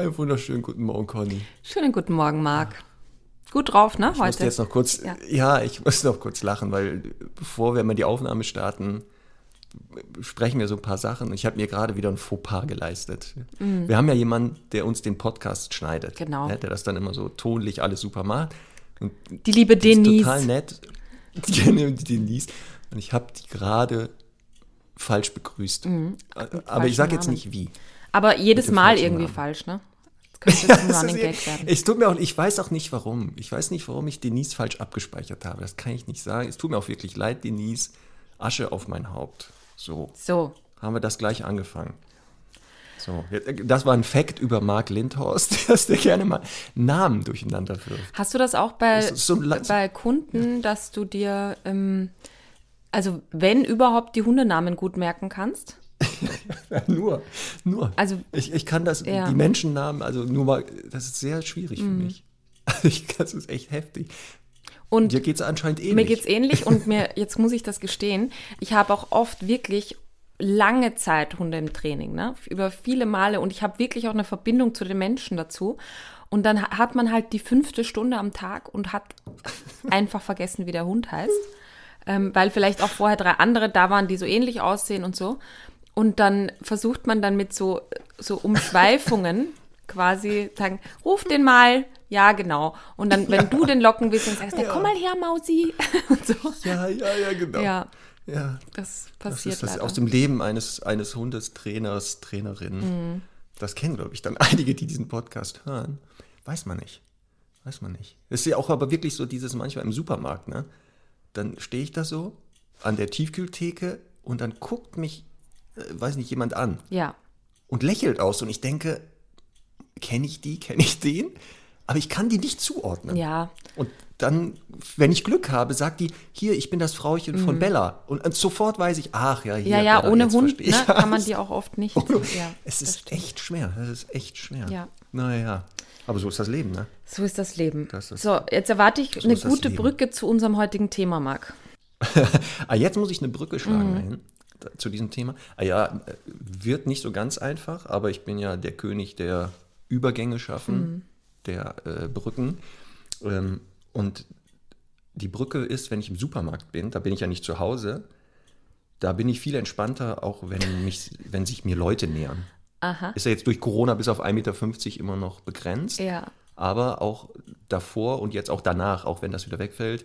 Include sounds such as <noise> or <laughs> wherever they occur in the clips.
Einen wunderschönen guten Morgen, Conny. Schönen guten Morgen, Marc. Gut drauf, ne, Ich heute? musste jetzt noch kurz, Ja. ja. ich muss noch kurz lachen, weil bevor wir mal die Aufnahme starten, sprechen wir so ein paar Sachen. Ich habe mir gerade wieder ein Fauxpas geleistet. Wir haben ja jemanden, der uns den Podcast schneidet. Mhm. Genau. Ne, der das dann immer so tonlich alles super macht. Und Die liebe die ist Denise. total nett. Die, die Denise. Und ich habe die gerade falsch begrüßt. Aber ich sage jetzt nicht wie. Aber jedes Mal irgendwie Namen. falsch, ne? Könnte <laughs> Ja, es Running Gag werden. Es tut mir auch, ich weiß auch nicht warum. Ich weiß nicht, warum ich Denise falsch abgespeichert habe. Das kann ich nicht sagen. Es tut mir auch wirklich leid, Denise. Asche auf mein Haupt. So, So, haben wir das gleich angefangen. So, das war ein Fact über Mark Lindhorst, <laughs> dass der gerne mal Namen durcheinander wirft. hast du das auch bei, so ein bei Kunden, dass du dir, ähm, also wenn überhaupt, die Hundenamen gut merken kannst? <laughs> nur, nur. Also- ich, ich kann das, Ja. Mhm. die Menschennamen, also nur mal, das ist sehr schwierig für mich. <laughs> Also ich, das ist echt heftig. Und Dir geht es anscheinend ähnlich. Mir geht's ähnlich und mir, jetzt muss ich das gestehen, ich habe auch oft wirklich lange Zeit Hunde im Training, ne? Über viele Male und ich habe wirklich auch eine Verbindung zu den Menschen dazu. Und dann ha- hat man halt die fünfte Stunde am Tag und hat <laughs> einfach vergessen, wie der Hund heißt. Ähm, weil vielleicht auch vorher drei andere da waren, die so ähnlich aussehen und so. Und dann versucht man dann mit so, so Umschweifungen <laughs> quasi sagen, ruf den mal, ja, genau. Und dann, wenn du den locken willst, dann sagst du, komm mal her, Mausi. <laughs> Und so. Ja, ja, ja, genau. Ja, ja. das Das passiert ist das leider. aus dem Leben eines, eines Hundes, Trainers, Trainerin. Das kennen, glaube ich, dann <laughs> einige, die diesen Podcast hören. Weiß man nicht. Weiß man nicht. Das ist ja auch aber wirklich so dieses manchmal im Supermarkt, ne? Dann stehe ich da so an der Tiefkühltheke und dann guckt mich, weiß nicht, jemand an ja, und lächelt aus und ich denke, kenne ich die, <laughs> kenne ich den? Aber ich kann die nicht zuordnen. ja. Und dann, wenn ich Glück habe, sagt die, hier, ich bin das Frauchen von Bella. Und, und sofort weiß ich, ach ja, hier. Mhm. Ja, ja, Bella, ohne Hund ne, kann man die auch oft nicht. <laughs> Ohne- ja, es ist stimmt. echt schwer, das ist echt schwer. Ja. Naja, aber so ist das Leben, ne? So ist das Leben. Das ist- so, jetzt erwarte ich eine ist das gute. Brücke zu unserem heutigen Thema, Marc. <laughs> Ah, jetzt muss ich eine Brücke schlagen Mhm. dahin, da, zu diesem Thema. Ah ja, wird nicht so ganz einfach, aber ich bin ja der König der Übergänge schaffen, Mhm. der äh, Brücken. Ähm, und die Brücke ist, wenn ich im Supermarkt bin, da bin ich ja nicht zu Hause, da bin ich viel entspannter, auch wenn, mich, <laughs> wenn sich mir Leute nähern. Aha. Ist ja jetzt durch Corona bis auf 1,50 Meter immer noch begrenzt. Ja. Aber auch davor und jetzt auch danach, auch wenn das wieder wegfällt,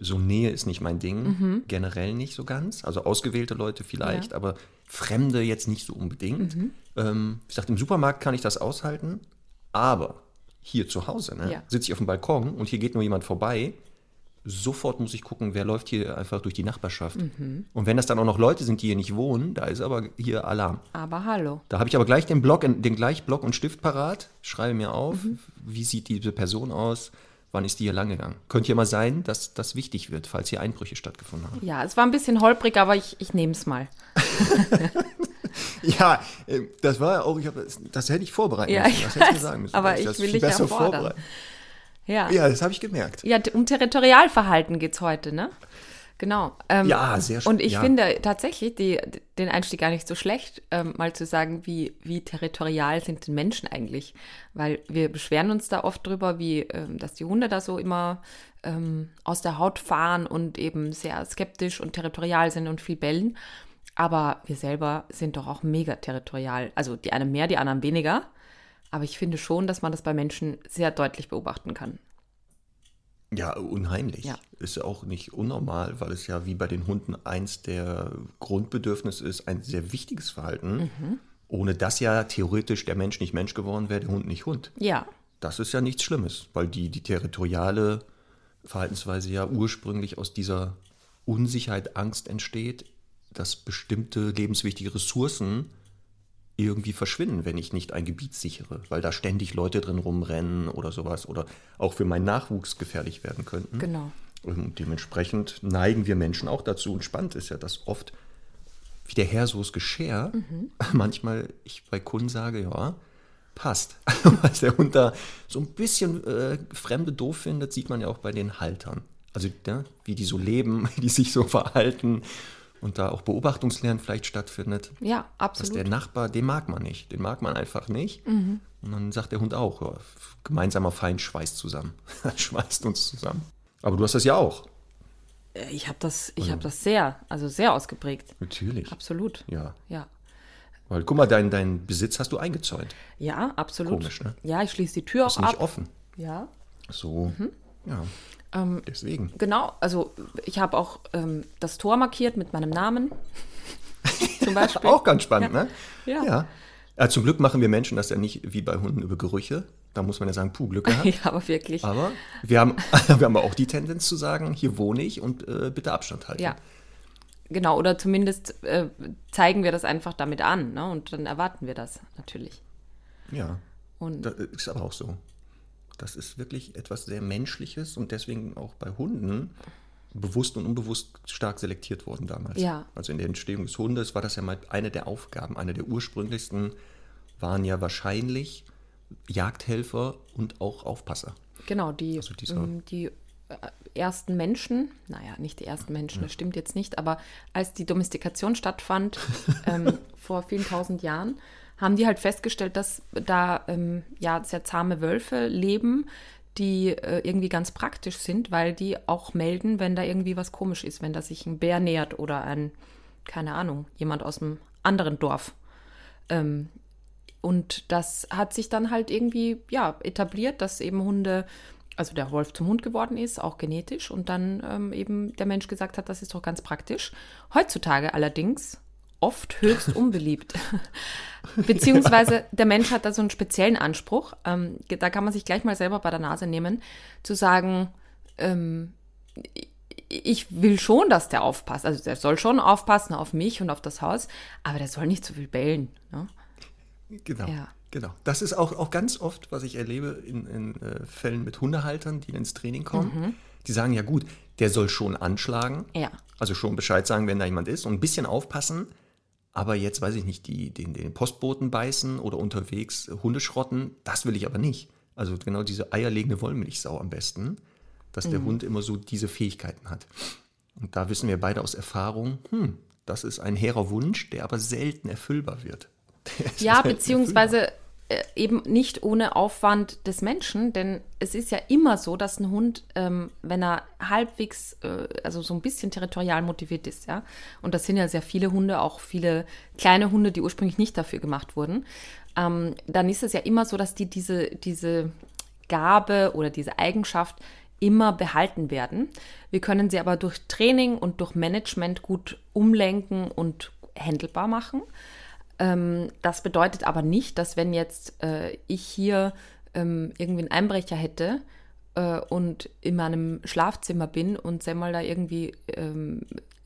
so Nähe ist nicht mein Ding. Generell nicht so ganz. Also ausgewählte Leute vielleicht, Ja. aber Fremde jetzt nicht so unbedingt. Ähm, ich sagte, im Supermarkt kann ich das aushalten, aber hier zu Hause ne, Ja. sitze ich auf dem Balkon und hier geht nur jemand vorbei. Sofort muss ich gucken, wer läuft hier einfach durch die Nachbarschaft. Und wenn das dann auch noch Leute sind, die hier nicht wohnen, da ist aber hier Alarm. Aber hallo. Da habe ich aber gleich den Block, den gleich Block und Stift parat, schreibe mir auf, Mhm. wie sieht diese Person aus, wann ist die hier lang gegangen. Könnte ja mal sein, dass das wichtig wird, falls hier Einbrüche stattgefunden haben. Ja, es war ein bisschen holprig, aber ich, ich nehme es mal. <laughs> Ja, äh, das war ja auch, ich hab, das, das hätte ich vorbereiten Ja, müssen. ich Das hätte ich sagen müssen. aber ich das will viel dich besser erfordern. vorbereiten. Ja, ja. Ja, das habe ich gemerkt. um Territorialverhalten geht es heute, ne? Genau. Ähm, Ja, sehr schön, Und ich ja. finde tatsächlich die, den Einstieg gar nicht so schlecht, ähm, mal zu sagen, wie, wie territorial sind denn Menschen eigentlich? Weil wir beschweren uns da oft drüber, wie, ähm, dass die Hunde da so immer ähm, aus der Haut fahren und eben sehr skeptisch und territorial sind und viel bellen. Aber wir selber sind doch auch mega territorial. Also die einen mehr, die anderen weniger. Aber ich finde schon, dass man das bei Menschen sehr deutlich beobachten kann. Ja, unheimlich. Ja. Ist ja auch nicht unnormal, weil es ja wie bei den Hunden eins der Grundbedürfnisse ist, ein sehr wichtiges Verhalten. Mhm. Ohne das ja theoretisch der Mensch nicht Mensch geworden wäre, der Hund nicht Hund. Ja, Das ist ja nichts Schlimmes, weil die, die territoriale Verhaltensweise ja ursprünglich aus dieser Unsicherheit, Angst entsteht, dass bestimmte lebenswichtige Ressourcen irgendwie verschwinden, wenn ich nicht ein Gebiet sichere, weil da ständig Leute drin rumrennen oder sowas oder auch für meinen Nachwuchs gefährlich werden könnten. Genau. Und dementsprechend neigen wir Menschen auch dazu. Und spannend ist ja, dass oft, wie der Herr so es Geschirr, Mhm. <laughs> manchmal ich bei Kunden sage, ja, passt. <laughs> Was der Hund da so ein bisschen äh, Fremde doof findet, sieht man ja auch bei den Haltern. Also ja, wie die so leben, <laughs> wie die sich so verhalten und da auch Beobachtungslernen vielleicht stattfindet. Ja, Dass absolut. der Nachbar, den mag man nicht. Den mag man einfach nicht. Mhm. Und dann sagt der Hund auch, ja, gemeinsamer Feind schweißt zusammen. <laughs> schweißt uns zusammen. Aber du hast das ja auch. Äh, Ich habe das, ich hab das sehr, also sehr ausgeprägt. Natürlich. Absolut. Ja. Ja. Weil guck mal, deinen dein Besitz hast du eingezäunt. Ja, absolut. Komisch, ne? Ja, ich schließe die Tür auch Ist nicht ab. offen. Ja. So. Mhm. Ja. Ähm, Deswegen. Genau, also ich habe auch ähm, das Tor markiert mit meinem Namen. <laughs> Zum Beispiel. Auch ganz spannend, Ja. ne? Ja. ja. Ja, Zum Glück machen wir Menschen das ja nicht wie bei Hunden über Gerüche. Da muss man ja sagen, puh, Glück gehabt. <laughs> Ja, aber wirklich. Aber wir haben, <laughs> wir haben auch die Tendenz zu sagen, hier wohne ich und äh, bitte Abstand halten. Ja. Genau, oder zumindest äh, zeigen wir das einfach damit an, ne? Und dann erwarten wir das natürlich. Ja. Und Das ist aber auch so. Das ist wirklich etwas sehr Menschliches und deswegen auch bei Hunden bewusst und unbewusst stark selektiert worden damals. Ja. Also in der Entstehung des Hundes war das ja mal eine der Aufgaben. Eine der ursprünglichsten waren ja wahrscheinlich Jagdhelfer und auch Aufpasser. genau, die, Also ähm, die äh, ersten Menschen, naja, nicht die ersten Menschen, das stimmt jetzt nicht, aber als die Domestikation stattfand, <laughs> ähm, vor vielen tausend Jahren, haben die halt festgestellt, dass da ähm, ja sehr zahme Wölfe leben, die äh, irgendwie ganz praktisch sind, weil die auch melden, wenn da irgendwie was komisch ist, wenn da sich ein Bär nähert oder ein, keine Ahnung, jemand aus einem anderen Dorf. Ähm, und das hat sich dann halt irgendwie ja, etabliert, dass eben Hunde, also der Wolf zum Hund geworden ist, auch genetisch. Und dann ähm, eben der Mensch gesagt hat, das ist doch ganz praktisch. Heutzutage allerdings oft höchst unbeliebt. <laughs> Beziehungsweise der Mensch hat da so einen speziellen Anspruch. Ähm, da kann man sich gleich mal selber bei der Nase nehmen, zu sagen, ähm, ich will schon, dass der aufpasst. Also der soll schon aufpassen auf mich und auf das Haus, aber der soll nicht zu viel bellen. Ne? Genau. Ja. Genau. Das ist auch, auch ganz oft, was ich erlebe in, in äh, Fällen mit Hundehaltern, die ins Training kommen. Mhm. Die sagen, ja gut, der soll schon anschlagen. Ja. Also schon Bescheid sagen, wenn da jemand ist und ein bisschen aufpassen. Aber jetzt weiß ich nicht, die, den, den Postboten beißen oder unterwegs Hunde schrotten, das will ich aber nicht. Also genau diese eierlegende Wollmilchsau am besten, dass Mhm. der Hund immer so diese Fähigkeiten hat. Und da wissen wir beide aus Erfahrung, hm, das ist ein hehrer Wunsch, der aber selten erfüllbar wird. <laughs> Ja, beziehungsweise äh, eben nicht ohne Aufwand des Menschen, denn es ist ja immer so, dass ein Hund, ähm, wenn er halbwegs, äh, also so ein bisschen territorial motiviert ist, ja, und das sind ja sehr viele Hunde, auch viele kleine Hunde, die ursprünglich nicht dafür gemacht wurden, ähm, dann ist es ja immer so, dass die diese, diese Gabe oder diese Eigenschaft immer behalten werden. Wir können sie aber durch Training und durch Management gut umlenken und handelbar machen. Ähm, das bedeutet aber nicht, dass wenn jetzt äh, ich hier ähm, irgendwie einen Einbrecher hätte äh, und in meinem Schlafzimmer bin und Semmel da irgendwie ähm,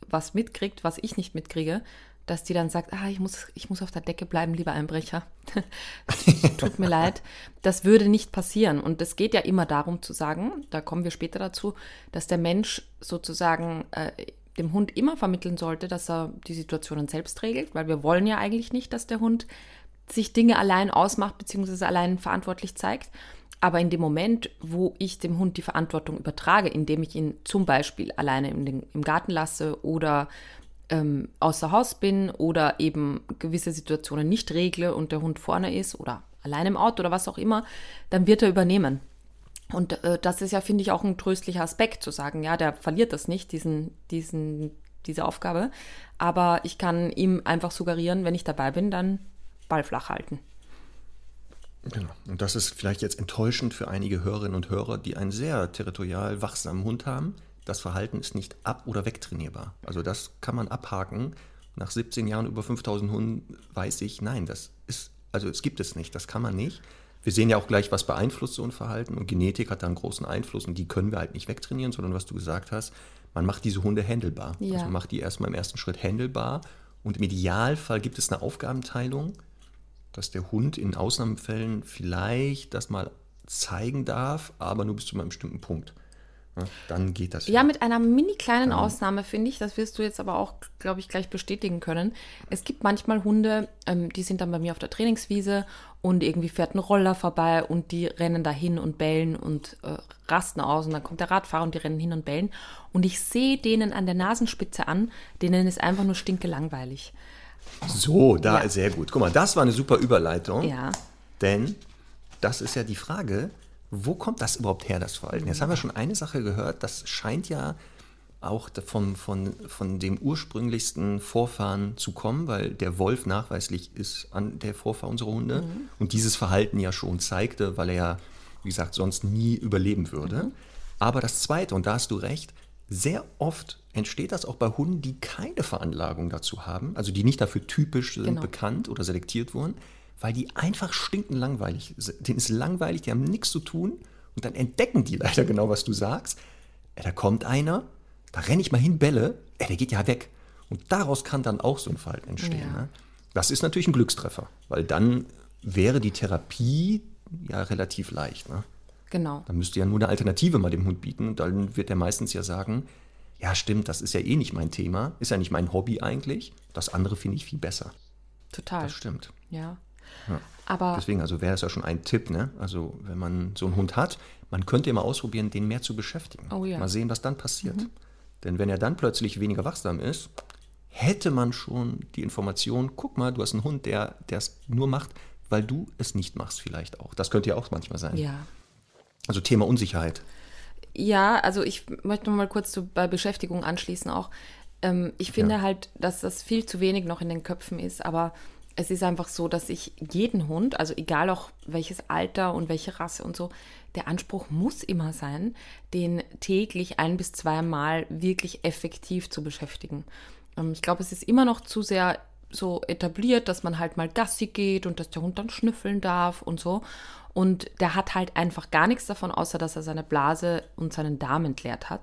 was mitkriegt, was ich nicht mitkriege, dass die dann sagt, ah, ich muss, ich muss auf der Decke bleiben, lieber Einbrecher. <laughs> Tut mir leid. Das würde nicht passieren. Und es geht ja immer darum zu sagen, da kommen wir später dazu, dass der Mensch sozusagen äh, dem Hund immer vermitteln sollte, dass er die Situationen selbst regelt, weil wir wollen ja eigentlich nicht, dass der Hund sich Dinge allein ausmacht bzw. allein verantwortlich zeigt. Aber in dem Moment, wo ich dem Hund die Verantwortung übertrage, indem ich ihn zum Beispiel alleine im, den, im Garten lasse oder ähm, außer Haus bin oder eben gewisse Situationen nicht regle und der Hund vorne ist oder allein im Auto oder was auch immer, dann wird er übernehmen. Und äh, das ist ja, finde ich, auch ein tröstlicher Aspekt, zu sagen, ja, der verliert das nicht, diesen, diesen, diese Aufgabe. Aber ich kann ihm einfach suggerieren, wenn ich dabei bin, dann Ball flach halten. Genau. Und das ist vielleicht jetzt enttäuschend für einige Hörerinnen und Hörer, die einen sehr territorial wachsamen Hund haben. Das Verhalten ist nicht ab- oder wegtrainierbar. Also das kann man abhaken. Nach 17 Jahren über 5000 Hunden weiß ich, nein, das ist, also es gibt es nicht, das kann man nicht. Wir sehen ja auch gleich, was beeinflusst so ein Verhalten und Genetik hat da einen großen Einfluss und die können wir halt nicht wegtrainieren, sondern was du gesagt hast, man macht diese Hunde handelbar. Ja. Also man macht die erstmal im ersten Schritt handelbar und im Idealfall gibt es eine Aufgabenteilung, dass der Hund in Ausnahmefällen vielleicht das mal zeigen darf, aber nur bis zu einem bestimmten Punkt. Ja, dann geht das. Ja, mit einer mini kleinen Ausnahme finde ich, das wirst du jetzt aber auch, glaube ich, gleich bestätigen können. Es gibt manchmal Hunde, ähm, die sind dann bei mir auf der Trainingswiese und irgendwie fährt ein Roller vorbei und die rennen da hin und bellen und äh, rasten aus und dann kommt der Radfahrer und die rennen hin und bellen und ich sehe denen an der Nasenspitze an, denen ist einfach nur stinke langweilig. So, da ja. sehr gut. Guck mal, das war eine super Überleitung. Ja. Denn das ist ja die Frage, wo kommt das überhaupt her, das Verhalten? Jetzt haben wir schon eine Sache gehört, das scheint ja auch von, von, von dem ursprünglichsten Vorfahren zu kommen, weil der Wolf nachweislich ist an der Vorfahr unserer Hunde mhm. und dieses Verhalten ja schon zeigte, weil er ja, wie gesagt, sonst nie überleben würde. Mhm. Aber das Zweite, und da hast du recht, sehr oft entsteht das auch bei Hunden, die keine Veranlagung dazu haben, also die nicht dafür typisch sind, genau. bekannt oder selektiert wurden, weil die einfach stinken langweilig. Denen ist langweilig, die haben nichts zu tun und dann entdecken die <laughs> leider genau, was du sagst. Ja, da kommt einer, da renne ich mal hin, Bälle, ja, der geht ja weg. Und daraus kann dann auch so ein Verhalten entstehen. Ja. Ne? Das ist natürlich ein Glückstreffer, weil dann wäre die Therapie ja relativ leicht. Ne? Genau. Dann müsste ja nur eine Alternative mal dem Hund bieten und dann wird er meistens ja sagen, ja stimmt, das ist ja eh nicht mein Thema, ist ja nicht mein Hobby eigentlich, das andere finde ich viel besser. Total. Das stimmt. Ja. Ja. Aber Deswegen, also wäre es ja schon ein Tipp, ne? Also wenn man so einen Hund hat, man könnte ja mal ausprobieren, den mehr zu beschäftigen. Oh, ja. Mal sehen, was dann passiert. Mhm. Denn wenn er dann plötzlich weniger wachsam ist, hätte man schon die Information, guck mal, du hast einen Hund, der es nur macht, weil du es nicht machst vielleicht auch. Das könnte ja auch manchmal sein. Ja. Also Thema Unsicherheit. Ja, also ich möchte noch mal kurz zu, bei Beschäftigung anschließen auch. Ähm, ich finde ja. halt, dass das viel zu wenig noch in den Köpfen ist, aber es ist einfach so, dass ich jeden Hund, also egal auch welches Alter und welche Rasse und so, der Anspruch muss immer sein, den täglich ein bis zweimal wirklich effektiv zu beschäftigen. Ähm, ich glaube, es ist immer noch zu sehr so etabliert, dass man halt mal Gassi geht und dass der Hund dann schnüffeln darf und so. Und der hat halt einfach gar nichts davon, außer dass er seine Blase und seinen Darm entleert hat.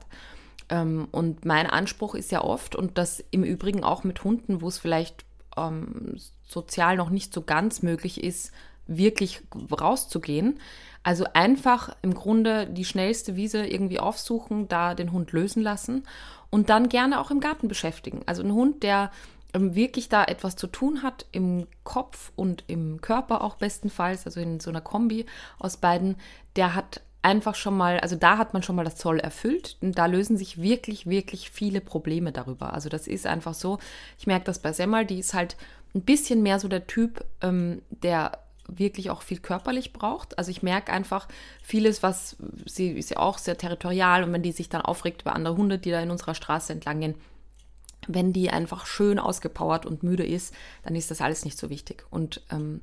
Ähm, und mein Anspruch ist ja oft, und das im Übrigen auch mit Hunden, wo es vielleicht ähm, sozial noch nicht so ganz möglich ist, wirklich rauszugehen. Also einfach im Grunde die schnellste Wiese irgendwie aufsuchen, da den Hund lösen lassen und dann gerne auch im Garten beschäftigen. Also ein Hund, der ähm, wirklich da etwas zu tun hat im Kopf und im Körper auch bestenfalls, also in so einer Kombi aus beiden, der hat einfach schon mal, also da hat man schon mal das Zoll erfüllt und da lösen sich wirklich, wirklich viele Probleme darüber. Also das ist einfach so, ich merke das bei Semmel, die ist halt ein bisschen mehr so der Typ, ähm, der wirklich auch viel körperlich braucht. Also ich merke einfach vieles, was sie ist ja auch sehr territorial und wenn die sich dann aufregt über andere Hunde, die da in unserer Straße entlang gehen, wenn die einfach schön ausgepowert und müde ist, dann ist das alles nicht so wichtig. Und ähm,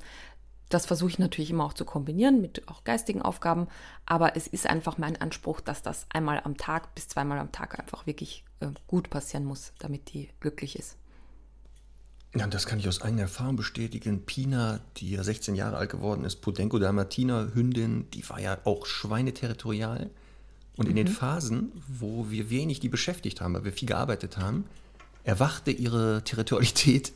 das versuche ich natürlich immer auch zu kombinieren mit auch geistigen Aufgaben, aber es ist einfach mein Anspruch, dass das einmal am Tag bis zweimal am Tag einfach wirklich äh, gut passieren muss, damit die glücklich ist. Ja, das kann ich aus eigener Erfahrung bestätigen. Pina, die ja 16 Jahre alt geworden ist, Podenco Dalmatiner, Hündin, die war ja auch schweineterritorial. Und in mhm. den Phasen, wo wir wenig die beschäftigt haben, weil wir viel gearbeitet haben, erwachte ihre Territorialität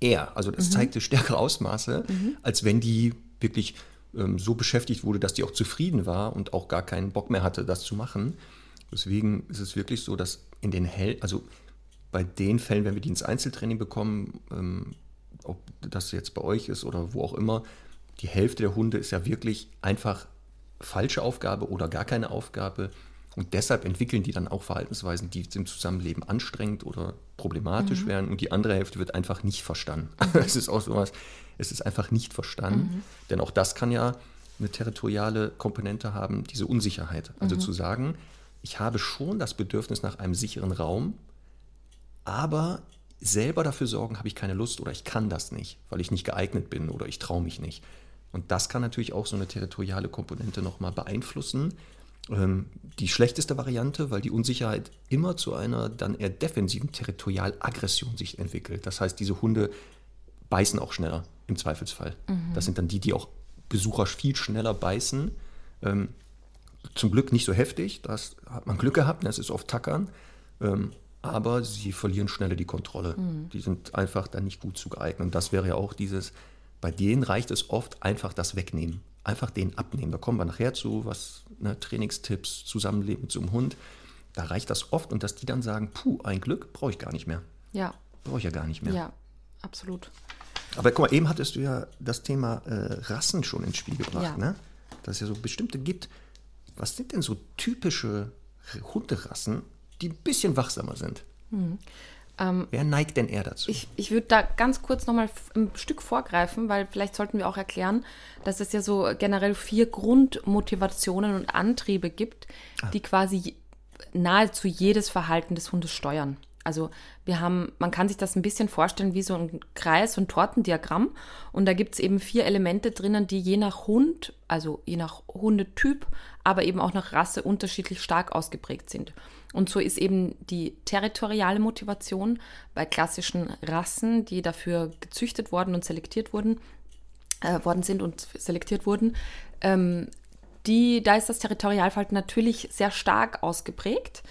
eher. Also das mhm. zeigte stärkere Ausmaße, mhm. als wenn die wirklich ähm, so beschäftigt wurde, dass die auch zufrieden war und auch gar keinen Bock mehr hatte, das zu machen. Deswegen ist es wirklich so, dass in den Hell, also bei den Fällen, wenn wir die ins Einzeltraining bekommen, ähm, ob das jetzt bei euch ist oder wo auch immer, die Hälfte der Hunde ist ja wirklich einfach falsche Aufgabe oder gar keine Aufgabe. Und deshalb entwickeln die dann auch Verhaltensweisen, die im Zusammenleben anstrengend oder problematisch mhm. werden. Und die andere Hälfte wird einfach nicht verstanden. <laughs> Es ist auch sowas, es ist einfach nicht verstanden. Mhm. Denn auch das kann ja eine territoriale Komponente haben, diese Unsicherheit. Also mhm. zu sagen, ich habe schon das Bedürfnis nach einem sicheren Raum, aber selber dafür sorgen habe ich keine Lust oder ich kann das nicht, weil ich nicht geeignet bin oder ich traue mich nicht. Und das kann natürlich auch so eine territoriale Komponente nochmal beeinflussen. Ähm, die schlechteste Variante, weil die Unsicherheit immer zu einer dann eher defensiven Territorialaggression sich entwickelt. Das heißt, diese Hunde beißen auch schneller im Zweifelsfall. Mhm. Das sind dann die, die auch Besucher viel schneller beißen. Ähm, zum Glück nicht so heftig, das hat man Glück gehabt, das ist oft Tackern. Aber sie verlieren schneller die Kontrolle. Mhm. Die sind einfach dann nicht gut zu geeignet. Und das wäre ja auch dieses, Bei denen reicht es oft einfach das Wegnehmen. Einfach den abnehmen. Da kommen wir nachher zu, was ne, Trainingstipps, Zusammenleben mit so einem Hund. Da reicht das oft und dass die dann sagen, puh, ein Glück, brauche ich gar nicht mehr. Ja. Brauche ich ja gar nicht mehr. Ja, absolut. Aber guck mal, eben hattest du ja das Thema äh, Rassen schon ins Spiel gebracht, Ja. ne? Dass es ja so bestimmte gibt. Was sind denn so typische Hunderassen, die ein bisschen wachsamer sind? Wer neigt denn eher dazu? Ähm, Ich, ich würde da ganz kurz nochmal ein Stück vorgreifen, weil vielleicht sollten wir auch erklären, dass es ja so generell vier Grundmotivationen und Antriebe gibt, die quasi nahezu jedes Verhalten des Hundes steuern. Also wir haben, man kann sich das ein bisschen vorstellen wie so ein Kreis, so ein Tortendiagramm. Und da gibt es eben vier Elemente drinnen, die je nach Hund, also je nach Hundetyp, aber eben auch nach Rasse unterschiedlich stark ausgeprägt sind. Und so ist eben die territoriale Motivation bei klassischen Rassen, die dafür gezüchtet worden und selektiert wurden, äh, worden sind und selektiert wurden, ähm, die, da ist das Territorialverhalten natürlich sehr stark ausgeprägt,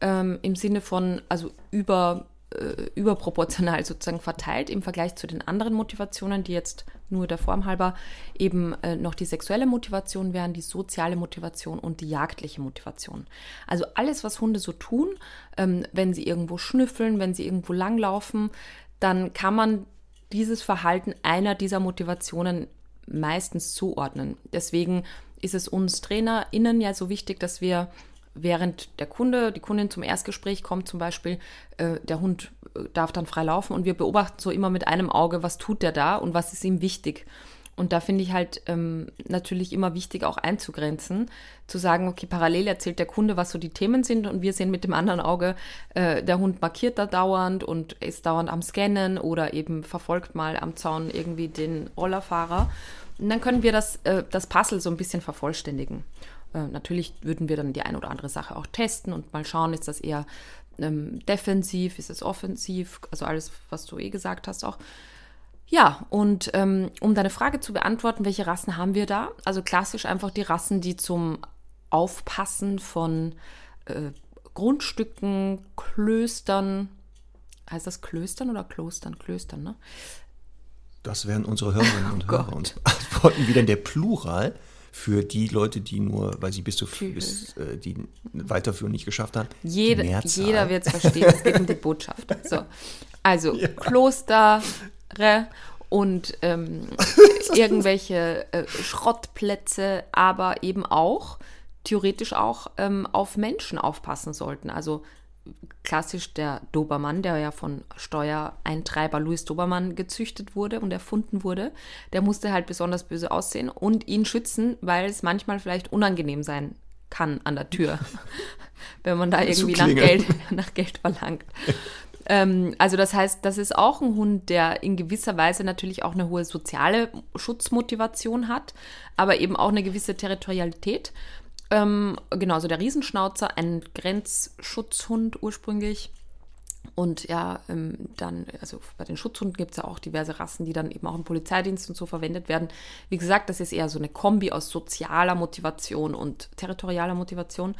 ähm, im Sinne von, also über, äh, überproportional sozusagen verteilt im Vergleich zu den anderen Motivationen, die jetzt nur der Form halber eben äh, noch die sexuelle Motivation wären, die soziale Motivation und die jagdliche Motivation. Also alles, was Hunde so tun, ähm, wenn sie irgendwo schnüffeln, wenn sie irgendwo langlaufen, dann kann man dieses Verhalten einer dieser Motivationen meistens zuordnen. Deswegen ist es uns TrainerInnen ja so wichtig, dass wir während der Kunde, die Kundin zum Erstgespräch kommt zum Beispiel, äh, der Hund äh, darf dann frei laufen und wir beobachten so immer mit einem Auge, was tut der da und was ist ihm wichtig. Und da finde ich halt ähm, natürlich immer wichtig, auch einzugrenzen, zu sagen, okay, parallel erzählt der Kunde, was so die Themen sind und wir sehen mit dem anderen Auge, äh, der Hund markiert da dauernd und ist dauernd am Scannen oder eben verfolgt mal am Zaun irgendwie den Rollerfahrer. Und dann können wir das, äh, das Puzzle so ein bisschen vervollständigen. Äh, natürlich würden wir dann die eine oder andere Sache auch testen und mal schauen, ist das eher ähm, defensiv, ist es offensiv, also alles, was du eh gesagt hast auch. Ja, und ähm, um deine Frage zu beantworten, welche Rassen haben wir da? Also klassisch einfach die Rassen, die zum Aufpassen von äh, Grundstücken, Klöstern, heißt das Klöstern oder Klostern? Klöstern, ne? Das wären unsere Hörerinnen und Oh Hörer Gott. und <laughs> antworten wieder in der Plural für die Leute, die nur, weil sie bis zu bis, äh, die Weiterführung nicht geschafft haben. Jede, jeder wird es verstehen. Es geht um die <laughs> Botschaft. So. Also Klostere und ähm, <laughs> irgendwelche äh, Schrottplätze, aber eben auch theoretisch auch ähm, auf Menschen aufpassen sollten. Also klassisch der Dobermann, der ja von Steuereintreiber Louis Dobermann gezüchtet wurde und erfunden wurde, der musste halt besonders böse aussehen und ihn schützen, weil es manchmal vielleicht unangenehm sein kann an der Tür, <laughs> wenn man da irgendwie nach. Geld, <laughs> nach Geld verlangt. Ähm, also das heißt, das ist auch ein Hund, der in gewisser Weise natürlich auch eine hohe soziale Schutzmotivation hat, aber eben auch eine gewisse Territorialität. Ähm, genauso der Riesenschnauzer, ein Grenzschutzhund ursprünglich. Und ja, ähm, dann, also bei den Schutzhunden gibt es ja auch diverse Rassen, die dann eben auch im Polizeidienst und so verwendet werden. Wie gesagt, das ist eher so eine Kombi aus sozialer Motivation und territorialer Motivation.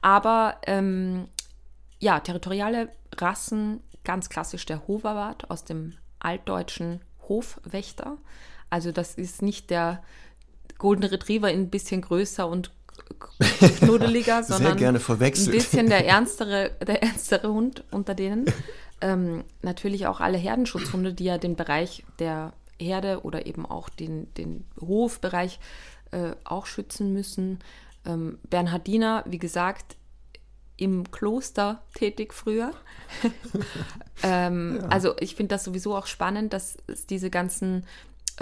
Aber ähm, ja, territoriale Rassen, ganz klassisch der Hoverwart aus dem altdeutschen Hofwächter. Also das ist nicht der Golden Retriever in ein bisschen größer und knuddeliger, <laughs> sondern ein bisschen der ernstere, der ernstere Hund unter denen. Ähm, natürlich auch alle Herdenschutzhunde, die ja den Bereich der Herde oder eben auch den, den Hofbereich äh, auch schützen müssen. Ähm, Bernhardiner, wie gesagt, im Kloster tätig früher. <laughs> ähm, Also ich finde das sowieso auch spannend, dass es diese ganzen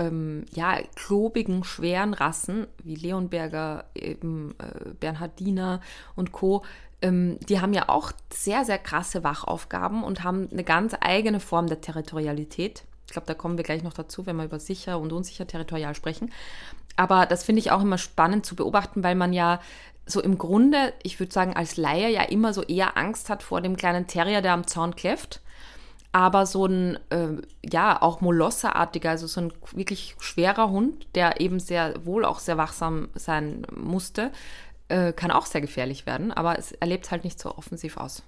ähm, ja, klobigen, schweren Rassen wie Leonberger, eben äh, Bernhardiner und Co., ähm, die haben ja auch sehr, sehr krasse Wachaufgaben und haben eine ganz eigene Form der Territorialität. Ich glaube, da kommen wir gleich noch dazu, wenn wir über sicher und unsicher territorial sprechen. Aber das finde ich auch immer spannend zu beobachten, weil man ja so im Grunde, ich würde sagen, als Laie ja immer so eher Angst hat vor dem kleinen Terrier, der am Zaun kläfft. Aber so ein, äh, ja, auch Molosser-artiger, also so ein wirklich schwerer Hund, der eben sehr wohl auch sehr wachsam sein musste, äh, kann auch sehr gefährlich werden. Aber es erlebt halt nicht so offensiv aus.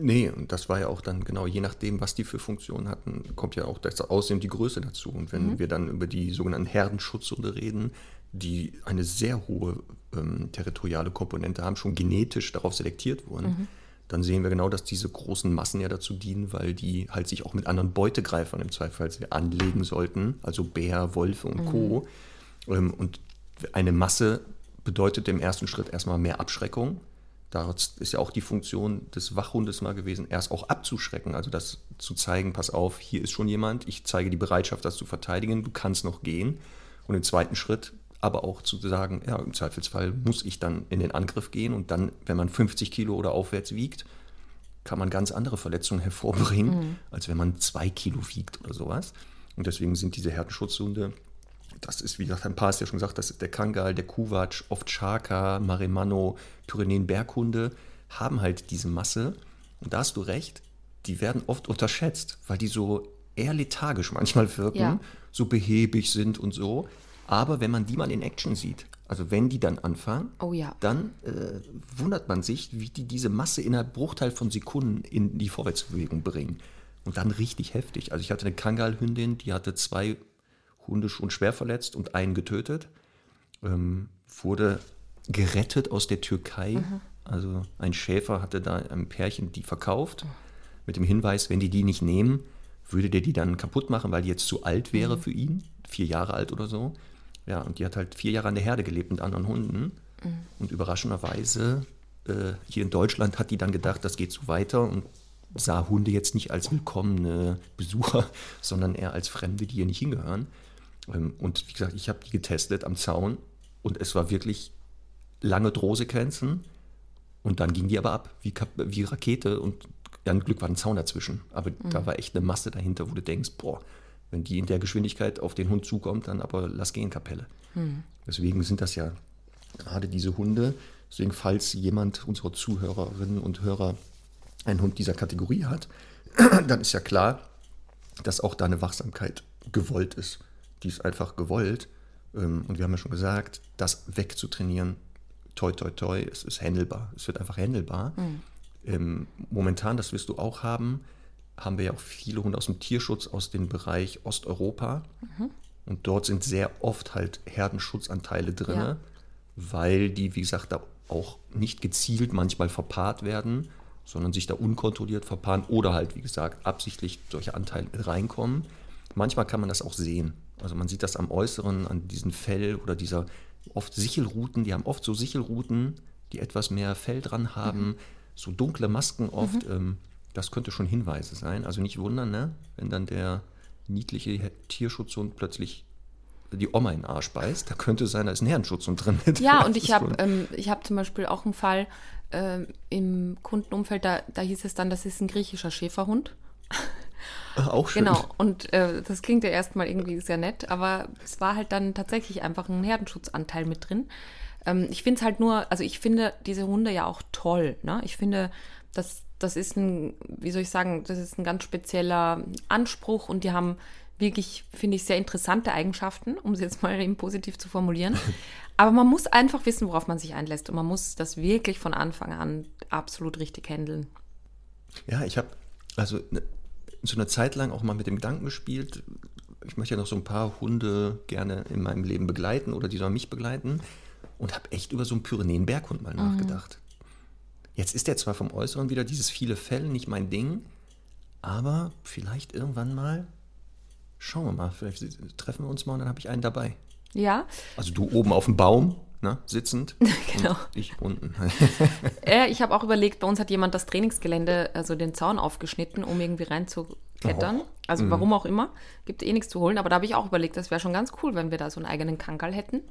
Nee, und das war ja auch dann genau, je nachdem, was die für Funktionen hatten, kommt ja auch das Aussehen, die Größe dazu. Und wenn mhm. wir dann über die sogenannten Herdenschutzhunde reden, die eine sehr hohe ähm, territoriale Komponente haben, schon genetisch darauf selektiert wurden, mhm. Dann sehen wir genau, dass diese großen Massen ja dazu dienen, weil die halt sich auch mit anderen Beutegreifern im Zweifel anlegen sollten, also Bär, Wolfe und mhm. Co. Ähm, und eine Masse bedeutet im ersten Schritt erstmal mehr Abschreckung. Da ist ja auch die Funktion des Wachhundes mal gewesen, erst auch abzuschrecken, also das zu zeigen, pass auf, hier ist schon jemand, ich zeige die Bereitschaft, das zu verteidigen, du kannst noch gehen. Und im zweiten Schritt aber auch zu sagen, ja, im Zweifelsfall muss ich dann in den Angriff gehen und dann, wenn man 50 Kilo oder aufwärts wiegt, kann man ganz andere Verletzungen hervorbringen, mhm. als wenn man zwei Kilo wiegt oder sowas. Und deswegen sind diese Härtenschutzhunde, das ist, wie gesagt, ein paar hast ja schon gesagt, das ist der Kangal, der Kuwatsch, oft Chaka, Maremano, Pyrenäen Berghunde, haben halt diese Masse. Und da hast du recht, die werden oft unterschätzt, weil die so eher lethargisch manchmal wirken, ja. so behäbig sind und so. Aber wenn man die mal in Action sieht, also wenn die dann anfangen, oh ja. dann äh, wundert man sich, wie die diese Masse innerhalb Bruchteil von Sekunden in die Vorwärtsbewegung bringen. Und dann richtig heftig. Also ich hatte eine Kangal-Hündin, die hatte zwei Hunde schon schwer verletzt und einen getötet. Ähm, wurde gerettet aus der Türkei. Mhm. Also ein Schäfer hatte da ein Pärchen die verkauft, mit dem Hinweis, wenn die die nicht nehmen, würde der die dann kaputt machen, weil die jetzt zu alt wäre mhm. für ihn, vier Jahre alt oder so. Ja, und die hat halt vier Jahre an der Herde gelebt mit anderen Hunden. Mhm. Und überraschenderweise äh, hier in Deutschland hat die dann gedacht, das geht so weiter und sah Hunde jetzt nicht als willkommene Besucher, <laughs> sondern eher als Fremde, die hier nicht hingehören. Ähm, und wie gesagt, ich habe die getestet am Zaun und es war wirklich lange Drohsequenzen und dann ging die aber ab, wie, wie Rakete und ja, ein Glück war ein Zaun dazwischen. Aber mhm. da war echt eine Masse dahinter, wo du denkst, boah, wenn die in der Geschwindigkeit auf den Hund zukommt, dann aber lass gehen, Kapelle. Hm. Deswegen sind das ja gerade diese Hunde. Deswegen, falls jemand unserer Zuhörerinnen und Hörer einen Hund dieser Kategorie hat, <clears throat> dann ist ja klar, dass auch da eine Wachsamkeit gewollt ist. Die ist einfach gewollt. Ähm, und wir haben ja schon gesagt, das wegzutrainieren, toi, toi, toi, es ist handelbar. Es wird einfach handelbar. Mhm. Momentan, das wirst du auch haben, haben wir ja auch viele Hunde aus dem Tierschutz aus dem Bereich Osteuropa. Mhm. Und dort sind sehr oft halt Herdenschutzanteile drin, ja. weil die, wie gesagt, da auch nicht gezielt manchmal verpaart werden, sondern sich da unkontrolliert verpaaren oder halt, wie gesagt, absichtlich solche Anteile reinkommen. Manchmal kann man das auch sehen. Also man sieht das am Äußeren, an diesen Fell oder dieser oft Sichelruten, die haben oft so Sichelruten, die etwas mehr Fell dran haben, mhm. so dunkle Masken oft. Mhm. Ähm, das könnte schon Hinweise sein. Also nicht wundern, ne? wenn dann der niedliche Tierschutzhund plötzlich die Oma in den Arsch beißt. Da könnte sein, da ist ein Herrenschutzhund drin. Ja, und ich habe ähm, hab zum Beispiel auch einen Fall äh, im Kundenumfeld, da, da hieß es dann, das ist ein griechischer Schäferhund. Auch schön. Genau, und äh, das klingt ja erstmal irgendwie sehr nett, aber es war halt dann tatsächlich einfach ein Herdenschutzanteil mit drin. Ähm, ich finde es halt nur, also ich finde diese Hunde ja auch toll. Ne? Ich finde, dass das ist ein, wie soll ich sagen, das ist ein ganz spezieller Anspruch und die haben wirklich, finde ich, sehr interessante Eigenschaften, um sie jetzt mal <laughs> eben positiv zu formulieren. <laughs> Aber man muss einfach wissen, worauf man sich einlässt und man muss das wirklich von Anfang an absolut richtig handeln. Ja, ich habe also ne, so eine Zeit lang auch mal mit dem Gedanken gespielt, ich möchte ja noch so ein paar Hunde gerne in meinem Leben begleiten oder die sollen mich begleiten und habe echt über so einen Pyrenäen-Berghund mal mhm. nachgedacht. Jetzt ist er zwar vom Äußeren wieder dieses viele Fell nicht mein Ding, aber vielleicht irgendwann mal, schauen wir mal, vielleicht treffen wir uns mal und dann habe ich einen dabei. Ja. Also du oben auf dem Baum, ne, sitzend. <laughs> genau. ich unten. <laughs> äh, ich habe auch überlegt, bei uns hat jemand das Trainingsgelände, also den Zaun aufgeschnitten, um irgendwie reinzuklettern. Oh. Also mhm. warum auch immer. Gibt eh nichts zu holen, aber da habe ich auch überlegt, das wäre schon ganz cool, wenn wir da so einen eigenen Kangal hätten.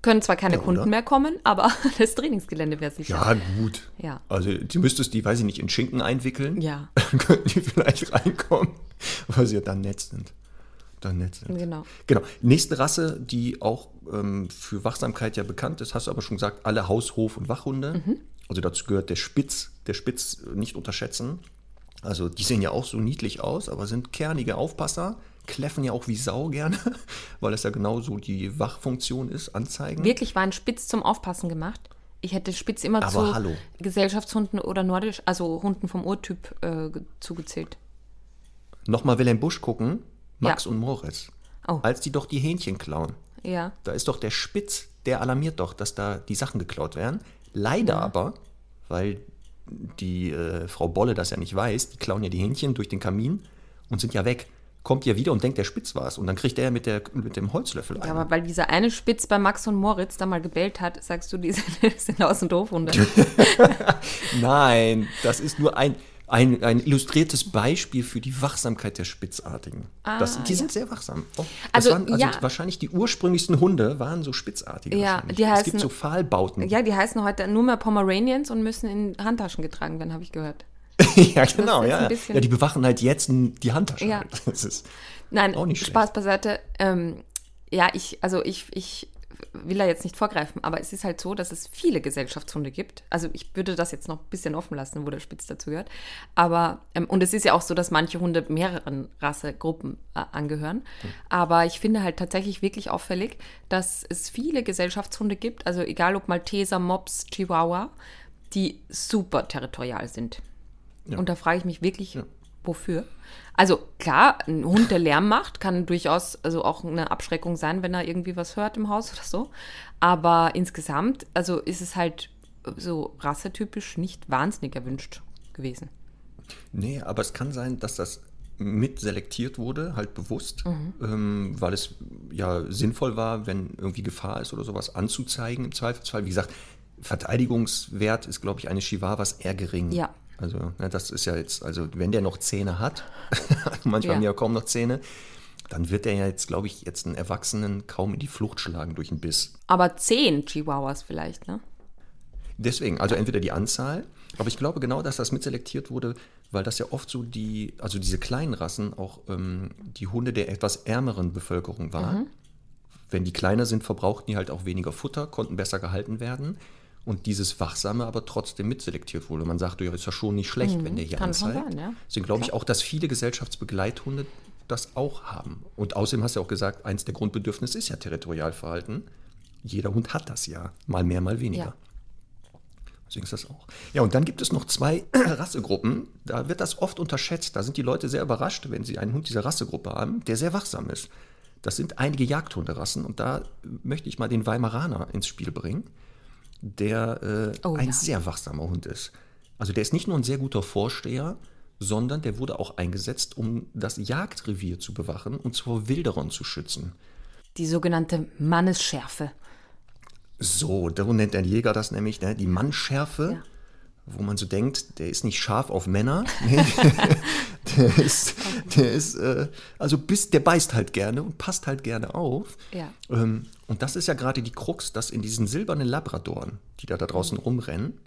Können zwar keine ja, Kunden mehr kommen, aber <laughs> das Trainingsgelände wäre sicher. Ja, gut. Ja. Also, du müsstest die, weiß ich nicht, in Schinken einwickeln. Ja. <laughs> Dann könnten die vielleicht reinkommen, weil sie ja dann nett sind. Dann nett sind. Genau. Genau. Nächste Rasse, die auch ähm, für Wachsamkeit ja bekannt ist, hast du aber schon gesagt, alle Haus-, Hof- und Wachhunde. Mhm. Also dazu gehört der Spitz, der Spitz nicht unterschätzen. Also die sehen ja auch so niedlich aus, aber sind kernige Aufpasser kläffen ja auch wie Sau gerne, <laughs> weil es ja genau so die Wachfunktion ist, anzeigen. Wirklich war ein Spitz zum Aufpassen gemacht? Ich hätte Spitz immer Aber zu hallo. Gesellschaftshunden oder nordisch, also Hunden vom Urtyp äh, ge- zugezählt. Nochmal Wilhelm Busch gucken, Max Ja. und Moritz. Oh. Als die doch die Hähnchen klauen. Ja. Da ist doch der Spitz, der alarmiert doch, dass da die Sachen geklaut werden. Leider aber, weil die äh, Frau Bolle das ja nicht weiß, die klauen ja die Hähnchen durch den Kamin und sind ja weg. Kommt ja wieder und denkt, der Spitz war's. Und dann kriegt er ja mit, der, mit dem Holzlöffel Ja, ein. aber weil dieser eine Spitz bei Max und Moritz da mal gebellt hat, sagst du, die <laughs> sind, sind Aus- und Hofhunde. <laughs> Nein, das ist nur ein, ein, ein illustriertes Beispiel für die Wachsamkeit der Spitzartigen. das, die sind sehr wachsam. Oh, Ah, Also, waren, also ja. wahrscheinlich die ursprünglichsten Hunde waren so spitzartige. Ja, die es heißen- gibt so Pfahlbauten. Ja, die heißen heute nur mehr Pomeranians und müssen in Handtaschen getragen werden, habe ich gehört. <laughs> ja, genau. Ja, ja. die bewachen halt jetzt die Handtasche. Ja. Halt. <laughs> Das ist, Nein, Auch nicht Spaß beiseite. Ähm, ja, ich, also ich, ich will da jetzt nicht vorgreifen, aber es ist halt so, dass es viele Gesellschaftshunde gibt. Also ich würde das jetzt noch ein bisschen offen lassen, wo der Spitz dazu gehört. Aber, ähm, und es ist ja auch so, dass manche Hunde mehreren Rassegruppen äh, angehören. Aber ich finde halt tatsächlich wirklich auffällig, dass es viele Gesellschaftshunde gibt, also egal ob Malteser, Mops, Chihuahua, die super territorial sind. Und da frage ich mich wirklich, wofür? Also klar, ein Hund, der Lärm macht, kann durchaus also auch eine Abschreckung sein, wenn er irgendwie was hört im Haus <laughs> oder so. Aber insgesamt, also ist es halt so rassetypisch nicht wahnsinnig erwünscht gewesen. nee, aber es kann sein, dass das mit selektiert wurde, halt bewusst, ähm, weil es ja sinnvoll war, wenn irgendwie Gefahr ist oder sowas anzuzeigen im Zweifelsfall. Wie gesagt, Verteidigungswert ist, glaube ich, eines Chihuahuas eher gering. Ja. Also, ne, das ist ja jetzt, also wenn der noch Zähne hat, <laughs> manchmal Ja. haben die ja kaum noch Zähne, dann wird der ja jetzt, glaube ich, jetzt einen Erwachsenen kaum in die Flucht schlagen durch einen Biss. Aber zehn Chihuahuas vielleicht, ne? Deswegen, also entweder die Anzahl, aber ich glaube genau, dass das mitselektiert wurde, weil das ja oft so die, also diese kleinen Rassen auch ähm, die Hunde der etwas ärmeren Bevölkerung waren. Wenn die kleiner sind, verbrauchten die halt auch weniger Futter, konnten besser gehalten werden. Und dieses Wachsame aber trotzdem mitselektiert wurde. Man sagt, ja, ist ja schon nicht schlecht, wenn der hier Mhm. kann anzeigt. sein, ja. Deswegen glaube ich auch, dass viele Gesellschaftsbegleithunde das auch haben. Und außerdem hast du ja auch gesagt, eins der Grundbedürfnisse ist ja Territorialverhalten. Jeder Hund hat das ja, mal mehr, mal weniger. Ja. Deswegen ist das auch. Ja, und dann gibt es noch zwei <clears throat> Rassegruppen. Da wird das oft unterschätzt. Da sind die Leute sehr überrascht, wenn sie einen Hund dieser Rassegruppe haben, der sehr wachsam ist. Das sind einige Jagdhunderassen. Und da möchte ich mal den Weimaraner ins Spiel bringen, der äh, Oh, ein ja. sehr wachsamer Hund ist. Also der ist nicht nur ein sehr guter Vorsteher, sondern der wurde auch eingesetzt, um das Jagdrevier zu bewachen und vor Wilderern zu schützen. Die sogenannte Mannesschärfe. So, so nennt der Jäger das nämlich, ne? die Mannschärfe, Ja. Wo man so denkt, der ist nicht scharf auf Männer. <laughs> Nee, der ist, der ist äh, also bis, der beißt halt gerne und passt halt gerne auf. Ja. Ähm, und das ist ja gerade die Krux, dass in diesen silbernen Labradoren, die da, da draußen rumrennen,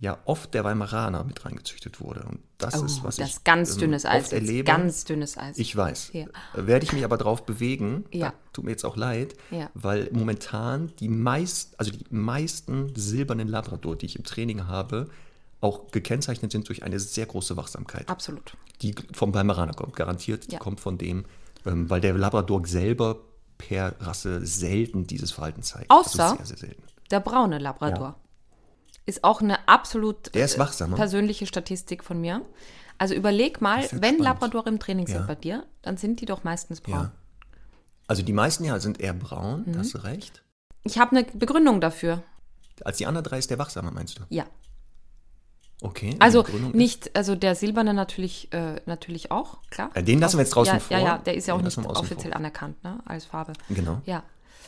ja oft der Weimaraner mit reingezüchtet wurde. Und das Oh, ist, was das ich ganz ähm, dünnes Eis. oft erlebe. Ganz dünnes Eis. Ich weiß. Ja. Äh, Werde ich mich aber drauf bewegen, Ja. tut mir jetzt auch leid, Ja. weil momentan die meist, also die meisten silbernen Labrador, die ich im Training habe, auch gekennzeichnet sind durch eine sehr große Wachsamkeit. Absolut. Die vom Weimaraner kommt, garantiert, die Ja. kommt von dem, ähm, weil der Labrador selber per Rasse selten dieses Verhalten zeigt. Außer- Also sehr, sehr. Der braune Labrador ist auch eine absolut Der ist äh, wachsamer. persönliche Statistik von mir. Also überleg mal, wenn spannend. Labrador im Training sind Ja. bei dir, dann sind die doch meistens braun. Ja. Also die meisten ja sind eher braun, Mhm. hast du recht. Ich habe eine Begründung dafür. Als die anderen drei ist der wachsamer, meinst du? Ja. Okay. Also nicht, also der silberne natürlich, äh, natürlich auch, klar. Ja, den lassen wir jetzt draußen ja, vor. Ja, ja, der ist ja auch Den nicht wir außen offiziell vor. anerkannt, ne, als Farbe. Genau. Ja.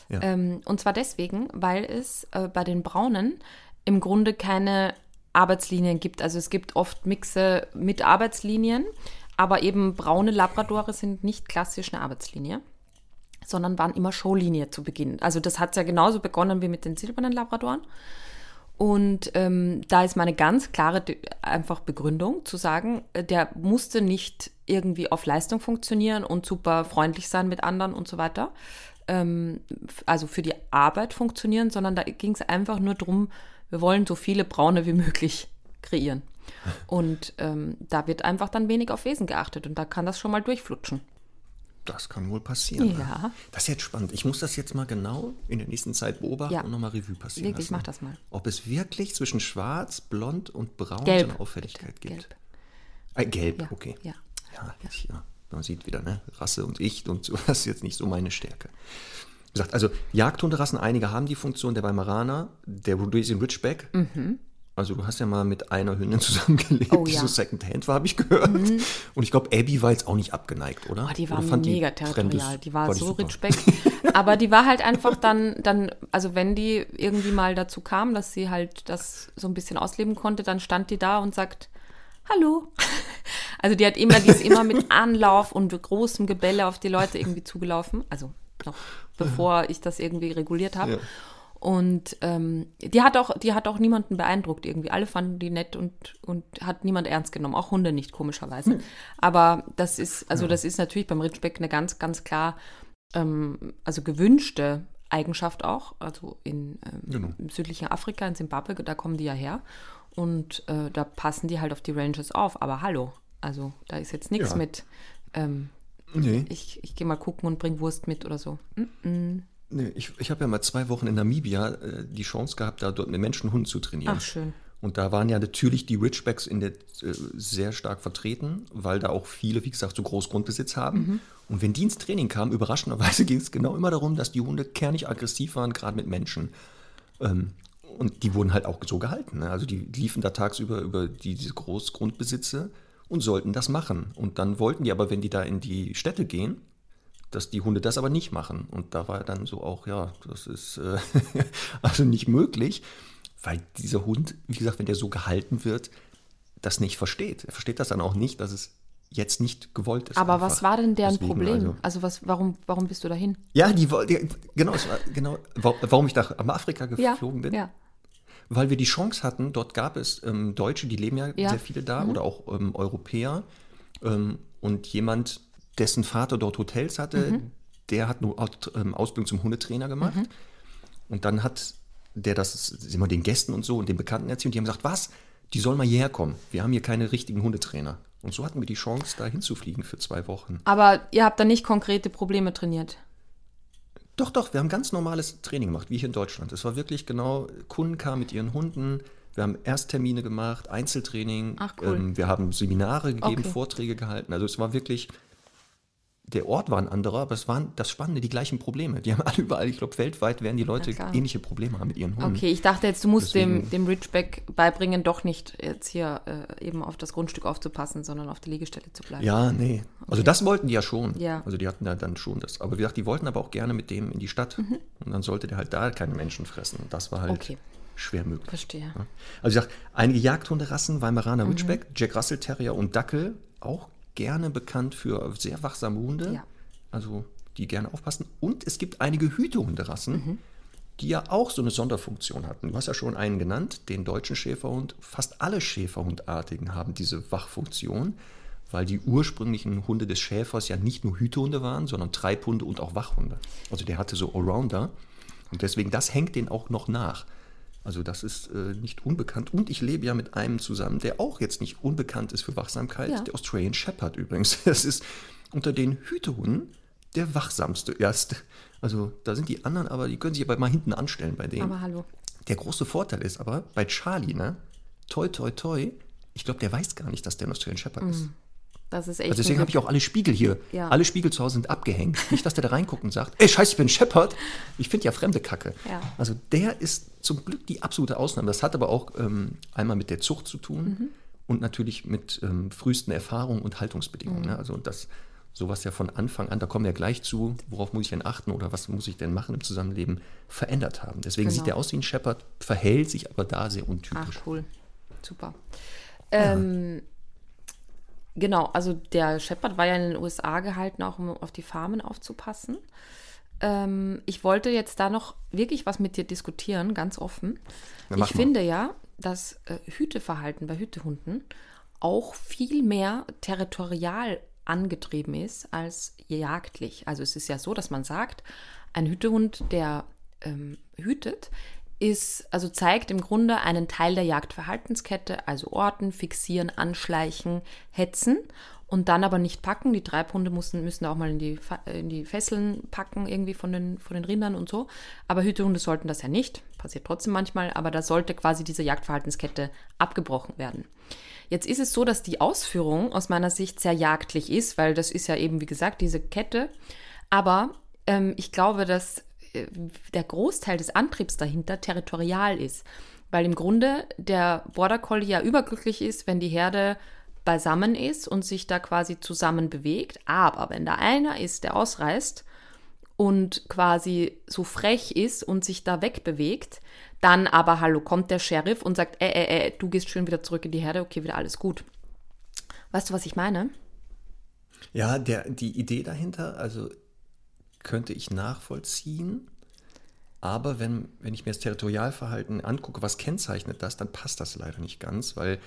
Ja. Ähm, und zwar deswegen, weil es äh, bei den Braunen im Grunde keine Arbeitslinien gibt. Also es gibt oft Mixe mit Arbeitslinien, aber eben braune Labradore sind nicht klassisch eine Arbeitslinie, sondern waren immer Showlinie zu Beginn. Also das hat ja genauso begonnen wie mit den silbernen Labradoren. Und ähm, da ist meine ganz klare einfach Begründung zu sagen, äh, der musste nicht irgendwie auf Leistung funktionieren und super freundlich sein mit anderen und so weiter. Ähm, also für die Arbeit funktionieren, sondern da ging es einfach nur darum, wir wollen so viele Braune wie möglich kreieren. <laughs> Und ähm, da wird einfach dann wenig auf Wesen geachtet und da kann das schon mal durchflutschen. Das kann wohl passieren. ne? Ja. Das ist jetzt spannend. Ich muss das jetzt mal genau in der nächsten Zeit beobachten Ja. und nochmal Revue passieren Wirklich, lassen. mach das mal. Ob es wirklich zwischen schwarz, blond und braun Gelb, so eine Auffälligkeit bitte, gibt. gelb. Äh, gelb, Ja, okay. ja, Ja, ich, ja, man sieht wieder, ne? Rasse und ich und <laughs> so, das ist jetzt nicht so meine Stärke. Wie gesagt, also Jagdhunderassen, einige haben die Funktion, der Weimaraner, der Rhodesian Ridgeback. Also du hast ja mal mit einer Hündin <laughs> zusammengelebt, Mhm. Oh, die ja. Mhm. so Secondhand war, habe ich gehört. Und ich glaube, Abby war jetzt auch nicht abgeneigt, oder? Oh, die war oder mega territorial. Die war, die so? Ritschbeck. <laughs> Aber die war halt einfach dann, dann, also wenn die irgendwie mal dazu kam, dass sie halt das so ein bisschen ausleben konnte, dann stand die da und sagt, Hallo. <laughs> Also die hat immer, die ist immer mit Anlauf und großem Gebelle auf die Leute irgendwie zugelaufen. Also noch bevor ich das irgendwie reguliert habe. Ja. Und ähm, die hat auch, die hat auch niemanden beeindruckt irgendwie. Alle fanden die nett und, und hat niemand ernst genommen. Auch Hunde nicht, komischerweise. Aber das ist, also das ist natürlich beim Ritschbeck eine ganz, ganz klar, ähm, also gewünschte Eigenschaft auch. Also in ähm, Genau. im südlichen Afrika, in Zimbabwe, da kommen die ja her. Und äh, da passen die halt auf die Rangers auf. Aber hallo, also da ist jetzt nichts Ja. mit, ähm, Nee, ich, ich gehe mal gucken und bring Wurst mit oder so. Mm, nee ich, ich habe ja mal zwei Wochen in Namibia äh, die Chance gehabt, da dort mit Menschen Hunden zu trainieren. Ach, schön. Und da waren ja natürlich die Ridgebacks in der, äh, sehr stark vertreten, weil da auch viele, wie gesagt, so Großgrundbesitz haben. Mhm. Und wenn die ins Training kamen, überraschenderweise <laughs> ging es genau immer darum, dass die Hunde kernig aggressiv waren, gerade mit Menschen. Ähm, und die wurden halt auch so gehalten. Ne? Also die liefen da tagsüber über die, diese Großgrundbesitze und sollten das machen. Und dann wollten die aber, wenn die da in die Städte gehen, dass die Hunde das aber nicht machen. Und da war dann so auch, ja, das ist äh, <laughs> also nicht möglich, weil dieser Hund, wie gesagt, wenn der so gehalten wird, das nicht versteht. Er versteht das dann auch nicht, dass es jetzt nicht gewollt ist. Aber einfach. was war denn deren Deswegen Problem? also- Also, was, warum, warum bist du dahin? ja, die, die genau, war, genau, wa- warum ich nach Afrika geflogen bin, ja. weil wir die Chance hatten, dort gab es ähm, Deutsche, die leben ja, Ja. Mhm. sehr viele da, oder auch ähm, Europäer. Ähm, und jemand, dessen Vater dort Hotels hatte, Mhm. der hat eine ähm, Ausbildung zum Hundetrainer gemacht. Und dann hat der das wir den Gästen und so und den Bekannten erzählt und die haben gesagt, was? Die sollen mal hierher kommen. Wir haben hier keine richtigen Hundetrainer. Und so hatten wir die Chance, da hinzufliegen für zwei Wochen. Aber ihr habt da nicht konkrete Probleme trainiert. Doch, doch, wir haben ganz normales Training gemacht, wie hier in Deutschland. Es war wirklich genau, Kunden kamen mit ihren Hunden, wir haben Ersttermine gemacht, Einzeltraining, Ach, cool. ähm, wir haben Seminare gegeben, Okay. Vorträge gehalten. Also es war wirklich, der Ort war ein anderer, aber es waren das Spannende, die gleichen Probleme. Die haben alle überall, ich glaube, weltweit werden die Leute klar. ähnliche Probleme haben mit ihren Hunden. Okay, ich dachte jetzt, du musst dem, Deswegen- dem Ridgeback beibringen, doch nicht jetzt hier äh, eben auf das Grundstück aufzupassen, sondern auf der Liegestelle zu bleiben. Ja, nee. Also das wollten die ja schon. Ja. Also die hatten ja dann schon das. Aber wie gesagt, die wollten aber auch gerne mit dem in die Stadt. Und dann sollte der halt da keine Menschen fressen. Und das war halt Mhm. Okay. schwer möglich. Verstehe. Also ich sag, einige Jagdhunderassen, Mhm. Weimaraner Ridgeback, Jack Russell Terrier und Dackel, auch gerne bekannt für sehr wachsame Hunde. Ja. Also die gerne aufpassen. Und es gibt einige Hütehunderassen, Mhm. die ja auch so eine Sonderfunktion hatten. Du hast ja schon einen genannt, den deutschen Schäferhund. Fast alle Schäferhundartigen haben diese Wachfunktion, weil die ursprünglichen Hunde des Schäfers ja nicht nur Hütehunde waren, sondern Treibhunde und auch Wachhunde. Also der hatte so Allrounder. Und deswegen, das hängt den auch noch nach. Also das ist äh, nicht unbekannt. Und ich lebe ja mit einem zusammen, der auch jetzt nicht unbekannt ist für Wachsamkeit, Ja. der Australian Shepherd übrigens. <laughs> Das ist unter den Hütehunden der wachsamste erst. Also da sind die anderen, aber die können sich aber mal hinten anstellen bei denen. Aber hallo. Der große Vorteil ist aber, bei Charlie, ne, toi, toi, toi, ich glaube, der weiß gar nicht, dass der ein Australian Shepherd ist. Das ist echt. Also deswegen habe ich auch alle Spiegel hier. Ja. Alle Spiegel zu Hause sind abgehängt. Nicht, dass der da reinguckt und sagt, ey, scheiße, ich bin Shepherd. Ich finde ja fremde Kacke. Ja. Also der ist zum Glück die absolute Ausnahme. Das hat aber auch ähm, einmal mit der Zucht zu tun Mhm. und natürlich mit ähm, frühesten Erfahrungen und Haltungsbedingungen. Mhm. Ne? Also das sowas ja von Anfang an, da kommen wir ja gleich zu, worauf muss ich denn achten oder was muss ich denn machen im Zusammenleben, verändert haben. Deswegen Genau. sieht der aus wie ein Shepherd, verhält sich aber da sehr Ach, untypisch. cool. Super. Ähm, genau, also der Shepard war ja in den USA gehalten, auch um auf die Farmen aufzupassen. Ähm, ich wollte jetzt da noch wirklich was mit dir diskutieren, ganz offen. Ja, ich mal. finde ja, dass äh, Hüteverhalten bei Hütehunden auch viel mehr territorial angetrieben ist als jagdlich. Also es ist ja so, dass man sagt, ein Hütehund, der ähm, hütet, ist, also zeigt im Grunde einen Teil der Jagdverhaltenskette, also orten, fixieren, anschleichen, hetzen und dann aber nicht packen. Die Treibhunde müssen, müssen auch mal in die, in die Fesseln packen, irgendwie von den, von den Rindern und so. Aber Hütehunde sollten das ja nicht. Passiert trotzdem manchmal, aber da sollte quasi diese Jagdverhaltenskette abgebrochen werden. Jetzt ist es so, dass die Ausführung aus meiner Sicht sehr jagdlich ist, weil das ist ja eben, wie gesagt, diese Kette. Aber ähm, ich glaube, dass der Großteil des Antriebs dahinter territorial ist. Weil im Grunde der Border Collie ja überglücklich ist, wenn die Herde beisammen ist und sich da quasi zusammen bewegt. Aber wenn da einer ist, der ausreißt und quasi so frech ist und sich da wegbewegt, dann aber, hallo, kommt der Sheriff und sagt, äh, äh, äh, du gehst schön wieder zurück in die Herde, okay, wieder alles gut. Weißt du, was ich meine? Ja, der, die Idee dahinter, also könnte ich nachvollziehen. Aber wenn, wenn ich mir das Territorialverhalten angucke, was kennzeichnet das, dann passt das leider nicht ganz, weil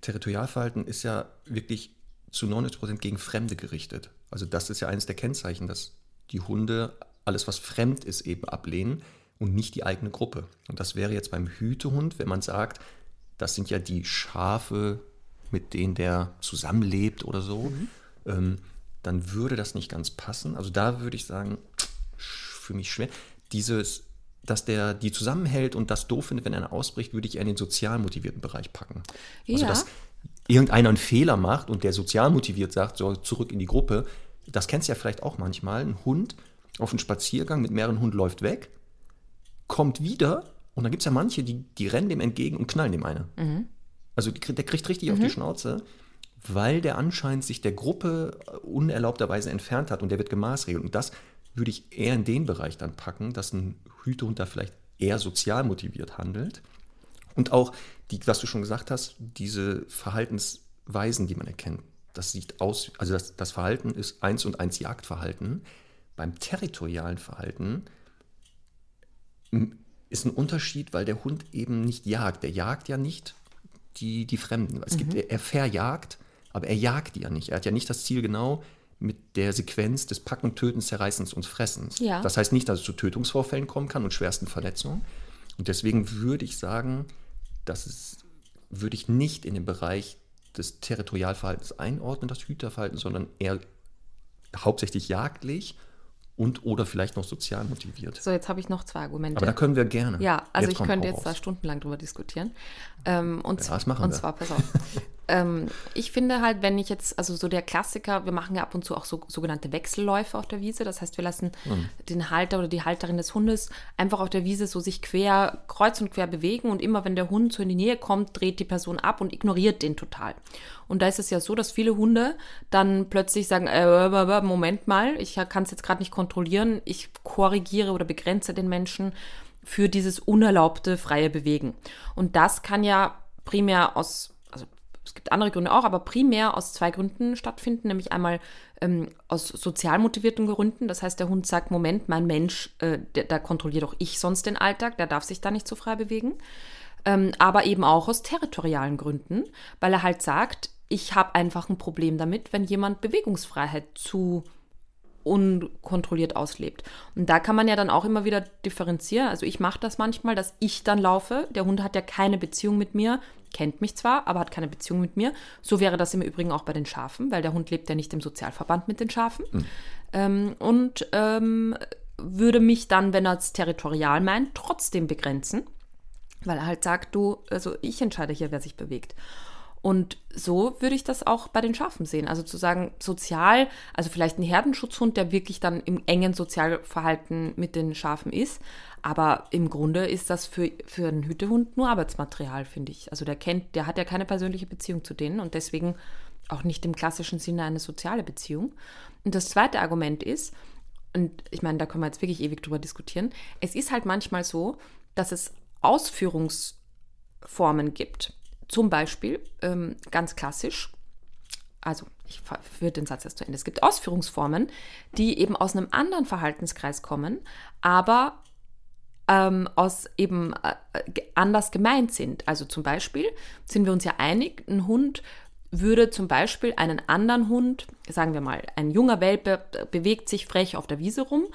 Territorialverhalten ist ja wirklich zu 90 Prozent gegen Fremde gerichtet. Also das ist ja eines der Kennzeichen, dass die Hunde alles, was fremd ist, eben ablehnen und nicht die eigene Gruppe. Und das wäre jetzt beim Hütehund, wenn man sagt, das sind ja die Schafe, mit denen der zusammenlebt oder so, mhm. ähm, dann würde das nicht ganz passen. Also da würde ich sagen, für mich schwer. Dieses, dass der die zusammenhält und das doof findet, wenn einer ausbricht, würde ich eher in den sozial motivierten Bereich packen. Also ja. dass irgendeiner einen Fehler macht und der sozial motiviert sagt, so zurück in die Gruppe, das kennst du ja vielleicht auch manchmal. Ein Hund auf einen Spaziergang mit mehreren Hunden läuft weg, kommt wieder und dann gibt es ja manche, die, die rennen dem entgegen und knallen dem eine. Mhm. Also der kriegt richtig mhm. auf die mhm. Schnauze, weil der anscheinend sich der Gruppe unerlaubterweise entfernt hat und der wird gemaßregelt. Und das würde ich eher in den Bereich dann packen, dass ein Hütehund da vielleicht eher sozial motiviert handelt. Und auch, die, was du schon gesagt hast, diese Verhaltensweisen, die man erkennt, das sieht aus, also das, das Verhalten ist eins und eins Jagdverhalten. Beim territorialen Verhalten ist ein Unterschied, weil der Hund eben nicht jagt. Der jagt ja nicht die, die Fremden. Es gibt, mhm. er verjagt, aber er jagt die ja nicht. Er hat ja nicht das Ziel genau, mit der Sequenz des Packen, Tötens, Zerreißens und Fressens. Ja. Das heißt nicht, dass es zu Tötungsvorfällen kommen kann und schwersten Verletzungen. Und deswegen würde ich sagen, dass es, würde ich nicht in den Bereich des Territorialverhaltens einordnen, das Hüterverhalten, sondern eher hauptsächlich jagdlich und oder vielleicht noch sozial motiviert. So, jetzt habe ich noch zwei Argumente. Aber da können wir gerne. Ja, also jetzt ich könnte jetzt da stundenlang drüber diskutieren. Ähm, und, ja, das machen und wir. zwar, pass auf. <laughs> ähm, ich finde halt, wenn ich jetzt, also so der Klassiker, wir machen ja ab und zu auch so sogenannte Wechselläufe auf der Wiese. Das heißt, wir lassen mhm. den Halter oder die Halterin des Hundes einfach auf der Wiese so sich quer, kreuz und quer bewegen und immer wenn der Hund so in die Nähe kommt, dreht die Person ab und ignoriert den total. Und da ist es ja so, dass viele Hunde dann plötzlich sagen, äh, Moment mal, ich kann es jetzt gerade nicht kontrollieren, ich korrigiere oder begrenze den Menschen für dieses unerlaubte freie Bewegen. Und das kann ja primär aus, es gibt andere Gründe auch, aber primär aus zwei Gründen stattfinden, nämlich einmal ähm, aus sozial motivierten Gründen. Das heißt, der Hund sagt, Moment, mein Mensch, äh, da kontrolliert doch ich sonst den Alltag, der darf sich da nicht so frei bewegen. Ähm, aber eben auch aus territorialen Gründen, weil er halt sagt, ich habe einfach ein Problem damit, wenn jemand Bewegungsfreiheit zu unkontrolliert auslebt. Und da kann man ja dann auch immer wieder differenzieren. Also ich mache das manchmal, dass ich dann laufe. Der Hund hat ja keine Beziehung mit mir, kennt mich zwar, aber hat keine Beziehung mit mir. So wäre das im Übrigen auch bei den Schafen, weil der Hund lebt ja nicht im Sozialverband mit den Schafen. Mhm. Ähm, und ähm, würde mich dann, wenn er es territorial meint, trotzdem begrenzen, weil er halt sagt, du, also ich entscheide hier, wer sich bewegt. Und so würde ich das auch bei den Schafen sehen. Also zu sagen, sozial, also vielleicht ein Herdenschutzhund, der wirklich dann im engen Sozialverhalten mit den Schafen ist. Aber im Grunde ist das für, für einen Hütehund nur Arbeitsmaterial, finde ich. Also der kennt, der hat ja keine persönliche Beziehung zu denen und deswegen auch nicht im klassischen Sinne eine soziale Beziehung. Und das zweite Argument ist, und ich meine, da können wir jetzt wirklich ewig drüber diskutieren, es ist halt manchmal so, dass es Ausführungsformen gibt. Zum Beispiel, ähm, ganz klassisch, also ich führe den Satz erst zu Ende. Es gibt Ausführungsformen, die eben aus einem anderen Verhaltenskreis kommen, aber ähm, aus eben äh, anders gemeint sind. Also zum Beispiel sind wir uns ja einig, ein Hund würde zum Beispiel einen anderen Hund, sagen wir mal, ein junger Welpe bewegt sich frech auf der Wiese rum,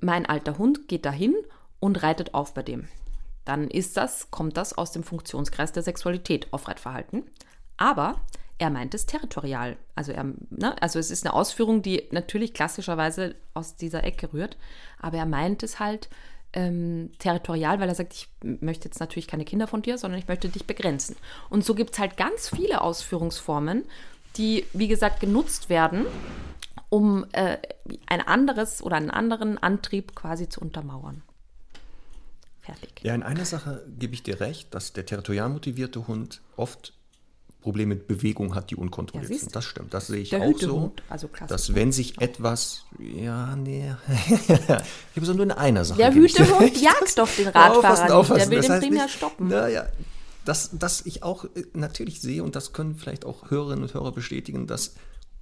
mein alter Hund geht dahin und reitet auf bei dem. Dann ist das, kommt das aus dem Funktionskreis der Sexualität, Aufreitverhalten. Aber er meint es territorial. Also, er, ne, also es ist eine Ausführung, die natürlich klassischerweise aus dieser Ecke rührt, aber er meint es halt ähm, territorial, weil er sagt, ich möchte jetzt natürlich keine Kinder von dir, sondern ich möchte dich begrenzen. Und so gibt es halt ganz viele Ausführungsformen, die, wie gesagt, genutzt werden, um äh, ein anderes oder einen anderen Antrieb quasi zu untermauern. Fertig. Ja, in einer Sache gebe ich dir recht, dass der territorial motivierte Hund oft Probleme mit Bewegung hat, die unkontrolliert ja, sind. Das stimmt, das sehe ich auch so. Also dass wenn sich etwas, ja, nee, <laughs> ich habe so nur in einer Sache. Der Hütehund <laughs> jagt doch den Radfahrer aufpassen, der will das den primär stoppen. Naja, dass, dass ich auch äh, natürlich sehe, und das können vielleicht auch Hörerinnen und Hörer bestätigen, dass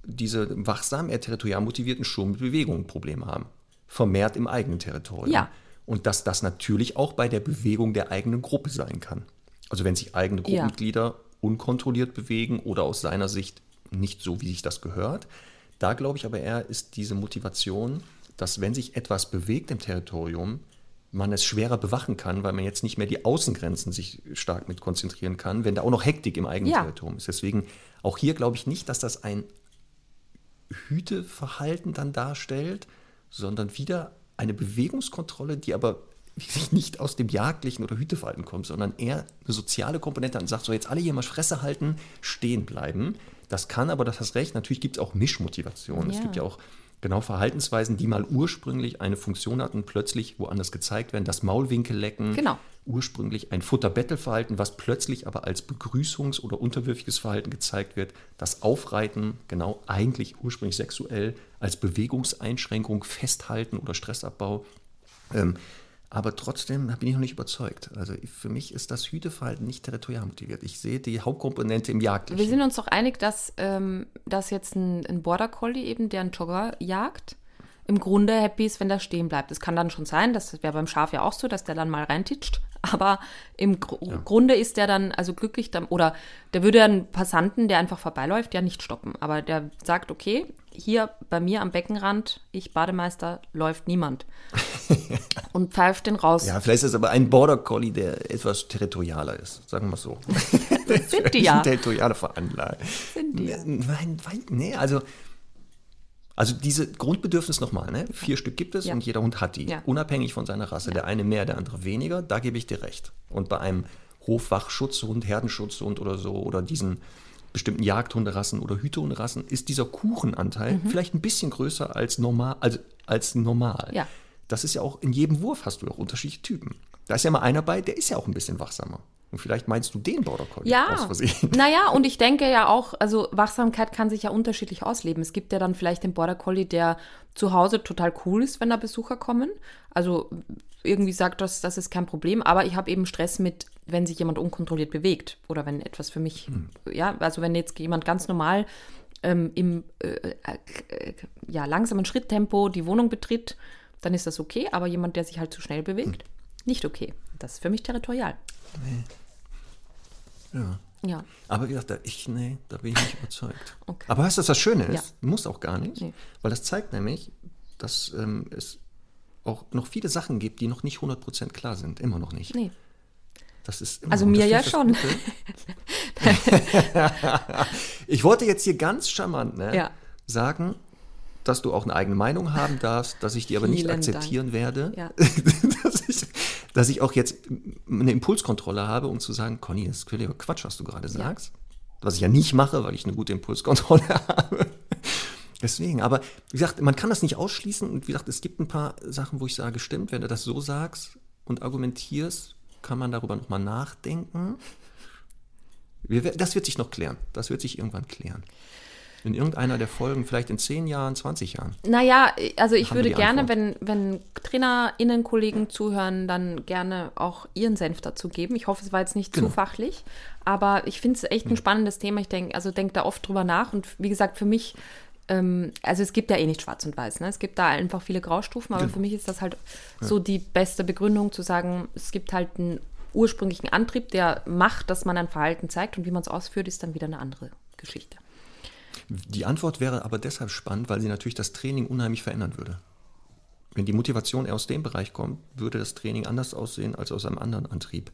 diese wachsam, eher territorial motivierten schon mit Bewegung Probleme haben. Vermehrt im eigenen Territorium. Ja. Und dass das natürlich auch bei der Bewegung der eigenen Gruppe sein kann. Also wenn sich eigene Gruppenmitglieder ja unkontrolliert bewegen oder aus seiner Sicht nicht so, wie sich das gehört. Da glaube ich aber eher ist diese Motivation, dass wenn sich etwas bewegt im Territorium, man es schwerer bewachen kann, weil man jetzt nicht mehr die Außengrenzen sich stark mit konzentrieren kann, wenn da auch noch Hektik im eigenen ja. Territorium ist. Deswegen auch hier glaube ich nicht, dass das ein Hüteverhalten dann darstellt, sondern wieder eine Bewegungskontrolle, die aber wirklich nicht aus dem jagdlichen oder Hüteverhalten kommt, sondern eher eine soziale Komponente und sagt, so jetzt alle hier mal Fresse halten, stehen bleiben. Das kann aber, das hast recht, natürlich gibt es auch Mischmotivationen. Ja. Es gibt ja auch genau Verhaltensweisen, die mal ursprünglich eine Funktion hatten, plötzlich woanders gezeigt werden. Das Maulwinkellecken, genau. Ursprünglich ein Futterbettelverhalten, was plötzlich aber als Begrüßungs- oder unterwürfiges Verhalten gezeigt wird. Das Aufreiten, genau eigentlich ursprünglich sexuell, als Bewegungseinschränkung, Festhalten oder Stressabbau. Ähm, aber trotzdem bin ich noch nicht überzeugt. Also für mich ist das Hüteverhalten nicht territorial motiviert. Ich sehe die Hauptkomponente im Jagdlichen. Wir sind uns doch einig, dass, ähm, dass jetzt ein, ein Border Collie eben, der einen Jogger jagt, im Grunde happy ist, wenn der stehen bleibt. Es kann dann schon sein, das wäre beim Schaf ja auch so, dass der dann mal reintitscht. Aber im Gr ja. Grunde ist der dann also glücklich, dann, oder der würde einen Passanten, der einfach vorbeiläuft, ja nicht stoppen. Aber der sagt, okay, hier bei mir am Beckenrand, ich Bademeister, läuft niemand. <laughs> und pfeift den raus. Ja, vielleicht ist es aber ein Border Collie, der etwas territorialer ist, sagen wir so. das sind die ja. <laughs> Territoriale Veranlagung. Sind die ja. Nein, nee, also, also diese Grundbedürfnis nochmal, ne? vier Stück gibt es ja. und jeder Hund hat die, ja. unabhängig von seiner Rasse. Der eine mehr, der andere weniger, da gebe ich dir recht. Und bei einem Hofwachschutzhund, Herdenschutzhund oder so, oder diesen bestimmten Jagdhunderassen oder Hütehunderassen, ist dieser Kuchenanteil mhm. vielleicht ein bisschen größer als normal. Also als normal. Ja. Das ist ja auch, in jedem Wurf hast du auch unterschiedliche Typen. Da ist ja mal einer bei, der ist ja auch ein bisschen wachsamer. Und vielleicht meinst du den Border Collie ja. aus Versehen. Naja, und ich denke ja auch, also Wachsamkeit kann sich ja unterschiedlich ausleben. Es gibt ja dann vielleicht den Border Collie, der zu Hause total cool ist, wenn da Besucher kommen. Also irgendwie sagt das, das ist kein Problem. Aber ich habe eben Stress mit, wenn sich jemand unkontrolliert bewegt. Oder wenn etwas für mich, hm. ja, also wenn jetzt jemand ganz normal ähm, im äh, äh, ja, langsamen Schritttempo die Wohnung betritt, dann ist das okay. Aber jemand, der sich halt zu schnell bewegt, hm. nicht okay. Das ist für mich territorial. Nee. Ja. Ja. Aber wie gesagt, ich, nee, da bin ich nicht überzeugt. <laughs> Okay. Aber weißt du, was das Schöne ist? Ja. Muss auch gar nicht, nee. weil das zeigt nämlich, dass ähm, es auch noch viele Sachen gibt, die noch nicht 100% klar sind. Immer noch nicht. Nee. Das ist also mir ja schon. <laughs> ich wollte jetzt hier ganz charmant ne, ja. sagen, dass du auch eine eigene Meinung haben darfst, dass ich die aber Vielen nicht akzeptieren Dank. werde. Ja. <laughs> ich, dass, ich, auch jetzt eine Impulskontrolle habe, um zu sagen, Conny, das ist völliger Quatsch, was du gerade sagst. Ja. Was ich ja nicht mache, weil ich eine gute Impulskontrolle <laughs> habe. Deswegen, aber wie gesagt, man kann das nicht ausschließen und wie gesagt, es gibt ein paar Sachen, wo ich sage, stimmt, wenn du das so sagst und argumentierst, kann man darüber nochmal nachdenken. Das wird sich noch klären. Das wird sich irgendwann klären. In irgendeiner der Folgen, vielleicht in 10 Jahren, 20 Jahren. Naja, also ich würde gerne, wenn, wenn TrainerInnen, Kollegen zuhören, dann gerne auch ihren Senf dazu geben. Ich hoffe, es war jetzt nicht genau. zu fachlich, aber ich finde es echt ein spannendes Thema. Ich denke, also denke da oft drüber nach und wie gesagt, für mich ähm, also es gibt ja eh nicht schwarz und weiß, ne? es gibt da einfach viele Graustufen, aber genau. für mich ist das halt ja. so die beste Begründung zu sagen, es gibt halt einen ursprünglichen Antrieb, der macht, dass man ein Verhalten zeigt und wie man es ausführt, ist dann wieder eine andere Geschichte. Die Antwort wäre aber deshalb spannend, weil sie natürlich das Training unheimlich verändern würde. wenn die Motivation eher aus dem Bereich kommt, würde das Training anders aussehen als aus einem anderen Antrieb.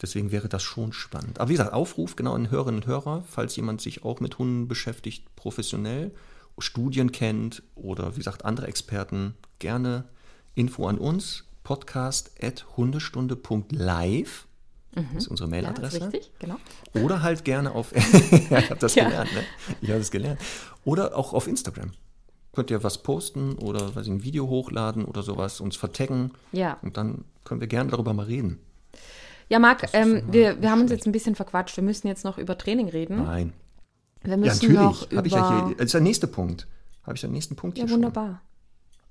Deswegen wäre das schon spannend. Aber wie gesagt, Aufruf genau an Hörerinnen und Hörer, falls jemand sich auch mit Hunden beschäftigt, professionell, Studien kennt oder wie gesagt andere Experten, gerne Info an uns, podcast hundestunde.live. Das ist unsere Mailadresse. Ja, richtig, genau. Oder halt gerne auf, <laughs> <laughs> ja, ich habe das Ja. gelernt, ne? Ich habe das gelernt. Oder auch auf Instagram. Könnt ihr was posten oder weiß ich, ein Video hochladen oder sowas, uns vertaggen. Ja. Und dann können wir gerne darüber mal reden. Ja, Marc, ähm, wir, wir haben uns jetzt ein bisschen verquatscht. Wir müssen jetzt noch über Training reden. Nein. Wir Ja, müssen natürlich. noch über... Habe ich ja hier. Das ist der nächste Punkt. Habe ich den nächsten Punkt ja, hier wunderbar. schon.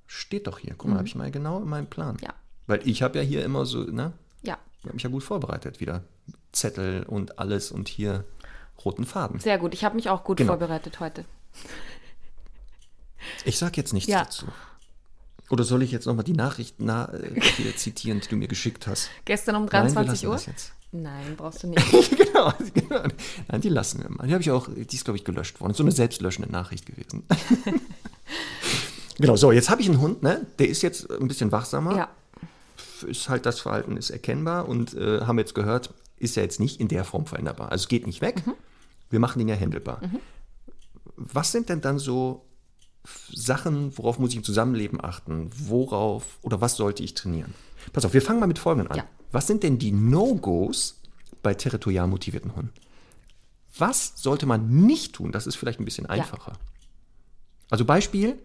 Steht doch hier. Guck mal, habe ich mal genau in meinem Plan. Ja. Weil ich habe ja hier immer so, ne? Ja, Ich habe mich ja gut vorbereitet wieder. Zettel und alles und hier roten Faden. sehr gut. Ich habe mich auch gut Genau. vorbereitet heute. Ich sage jetzt nichts Ja. dazu. Oder soll ich jetzt nochmal die Nachricht na, äh, hier zitieren, die du mir geschickt hast? Gestern um Nein, wir 23 lassen Uhr? Nein, brauchst du <laughs> nicht. genau, genau. Nein, die lassen wir mal. Die habe ich auch, die ist, glaube ich, gelöscht worden. So eine selbstlöschende Nachricht gewesen. <laughs> genau, so, jetzt habe ich einen Hund, ne? Der ist jetzt ein bisschen wachsamer. ja, Ist halt das Verhalten ist erkennbar und äh, haben jetzt gehört, ist ja jetzt nicht in der Form veränderbar. Also es geht nicht weg. Mhm. Wir machen ihn ja händelbar. Was sind denn dann so Sachen, worauf muss ich im Zusammenleben achten? Worauf oder was sollte ich trainieren? Pass auf, wir fangen mal mit Folgendem an. Ja. Was sind denn die No-Gos bei territorial motivierten Hunden? Was sollte man nicht tun? Das ist vielleicht ein bisschen einfacher. Also Beispiel,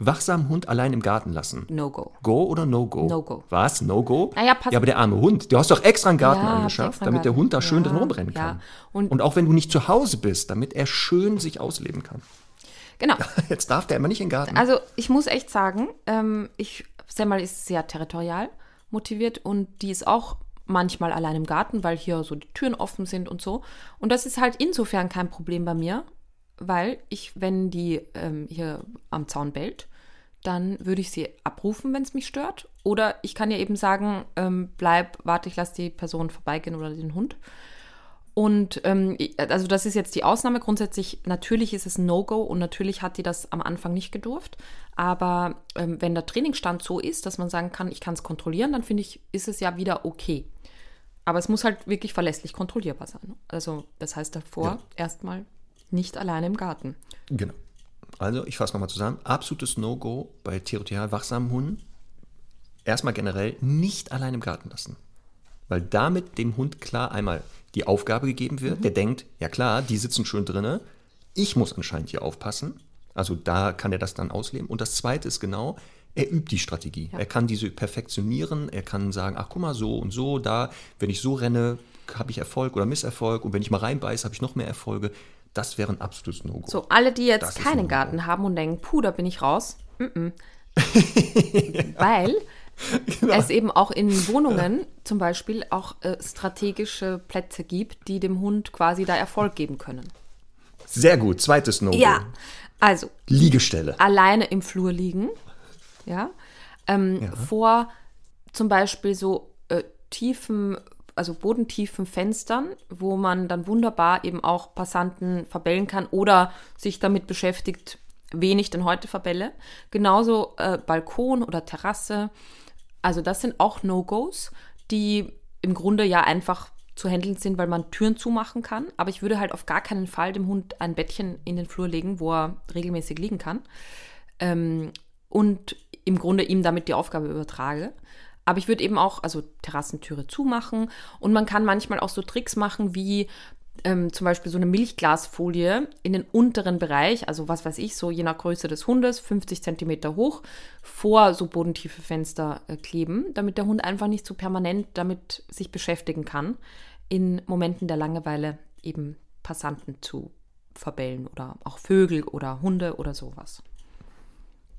wachsamen Hund allein im Garten lassen. No-Go. Go oder No-Go? No-Go. Was? No-Go? Naja, pass- Ja, aber der arme Hund, du hast doch extra einen Garten Ja, angeschafft, damit der Garten. Hund da schön Ja, drin rumrennen ja. kann. Und- Und auch wenn du nicht zu Hause bist, damit er schön sich ausleben kann. Genau. <laughs> Jetzt darf der immer nicht in den Garten. Also ich muss echt sagen, ähm, ich, Semmel ist sehr territorial motiviert und die ist auch manchmal allein im Garten, weil hier so die Türen offen sind und so. Und das ist halt insofern kein Problem bei mir, weil ich, wenn die ähm, hier am Zaun bellt, dann würde ich sie abrufen, wenn es mich stört. Oder ich kann ja eben sagen, ähm, bleib, warte, ich lasse die Person vorbeigehen oder den Hund. Und ähm, also das ist jetzt die Ausnahme. Grundsätzlich, natürlich ist es ein No-Go und natürlich hat die das am Anfang nicht gedurft. Aber ähm, wenn der Trainingsstand so ist, dass man sagen kann, ich kann es kontrollieren, dann finde ich, ist es ja wieder okay. Aber es muss halt wirklich verlässlich kontrollierbar sein. Also das heißt davor Ja. erstmal nicht alleine im Garten. Genau. Also, ich fasse nochmal zusammen. Absolutes No-Go bei territorial wachsamen Hunden. Erstmal generell nicht allein im Garten lassen. Weil damit dem Hund klar einmal die Aufgabe gegeben wird. Der denkt, ja klar, die sitzen schön drinne. Ich muss anscheinend hier aufpassen. Also da kann er das dann ausleben. Und das Zweite ist genau, er übt die Strategie. Er kann diese perfektionieren. Er kann sagen, ach guck mal, so und so, da, wenn ich so renne, habe ich Erfolg oder Misserfolg. Und wenn ich mal reinbeiße, habe ich noch mehr Erfolge. Das wäre ein absolutes No-Go. So, alle, die jetzt Das keinen ein Garten haben und denken, puh, da bin ich raus. Mm -mm. <laughs> Weil Genau. es eben auch in Wohnungen zum Beispiel auch äh, strategische Plätze gibt, die dem Hund quasi da Erfolg geben können. Sehr gut. Zweites No-Go. Ja, also Liegestelle. alleine im Flur liegen, ja, ähm, Ja. vor zum Beispiel so äh, tiefen, also bodentiefen Fenstern, wo man dann wunderbar eben auch Passanten verbellen kann oder sich damit beschäftigt, wen ich denn heute verbelle. Genauso äh, Balkon oder Terrasse. Also das sind auch No-Gos, die im Grunde ja einfach zu handeln sind, weil man Türen zumachen kann. Aber ich würde halt auf gar keinen Fall dem Hund ein Bettchen in den Flur legen, wo er regelmäßig liegen kann. Ähm, und im Grunde ihm damit die Aufgabe übertrage. Aber ich würde eben auch, also Terrassentüre zumachen. Und man kann manchmal auch so Tricks machen, wie ähm, zum Beispiel so eine Milchglasfolie in den unteren Bereich, also was weiß ich, so je nach Größe des Hundes, 50 Zentimeter hoch, vor so bodentiefe Fenster äh, kleben, damit der Hund einfach nicht so permanent damit sich beschäftigen kann, in Momenten der Langeweile eben Passanten zu verbellen oder auch Vögel oder Hunde oder sowas.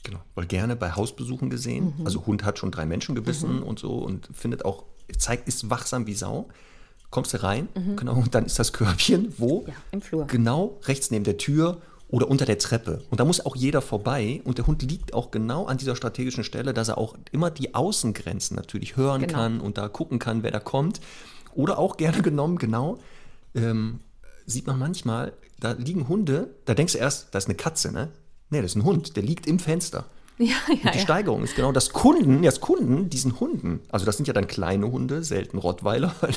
Genau. Weil gerne bei Hausbesuchen gesehen. Mhm. Also Hund hat schon drei Menschen gebissen und so und findet auch, zeigt, ist wachsam wie Sau. Kommst du rein, genau, und dann ist das Körbchen, wo? Mhm. Ja, im Flur. Genau rechts neben der Tür oder unter der Treppe. Und da muss auch jeder vorbei. Und der Hund liegt auch genau an dieser strategischen Stelle, dass er auch immer die Außengrenzen natürlich hören Genau. kann und da gucken kann, wer da kommt. Oder auch gerne genommen, genau, ähm, sieht man manchmal, da liegen Hunde, da denkst du erst, da ist eine Katze, ne? Nee, das ist ein Hund, der liegt im Fenster. Ja, ja, und die ja. Steigerung ist genau, dass Kunden, ja, dass Kunden diesen Hunden, also das sind ja dann kleine Hunde, selten Rottweiler, <laughs> weil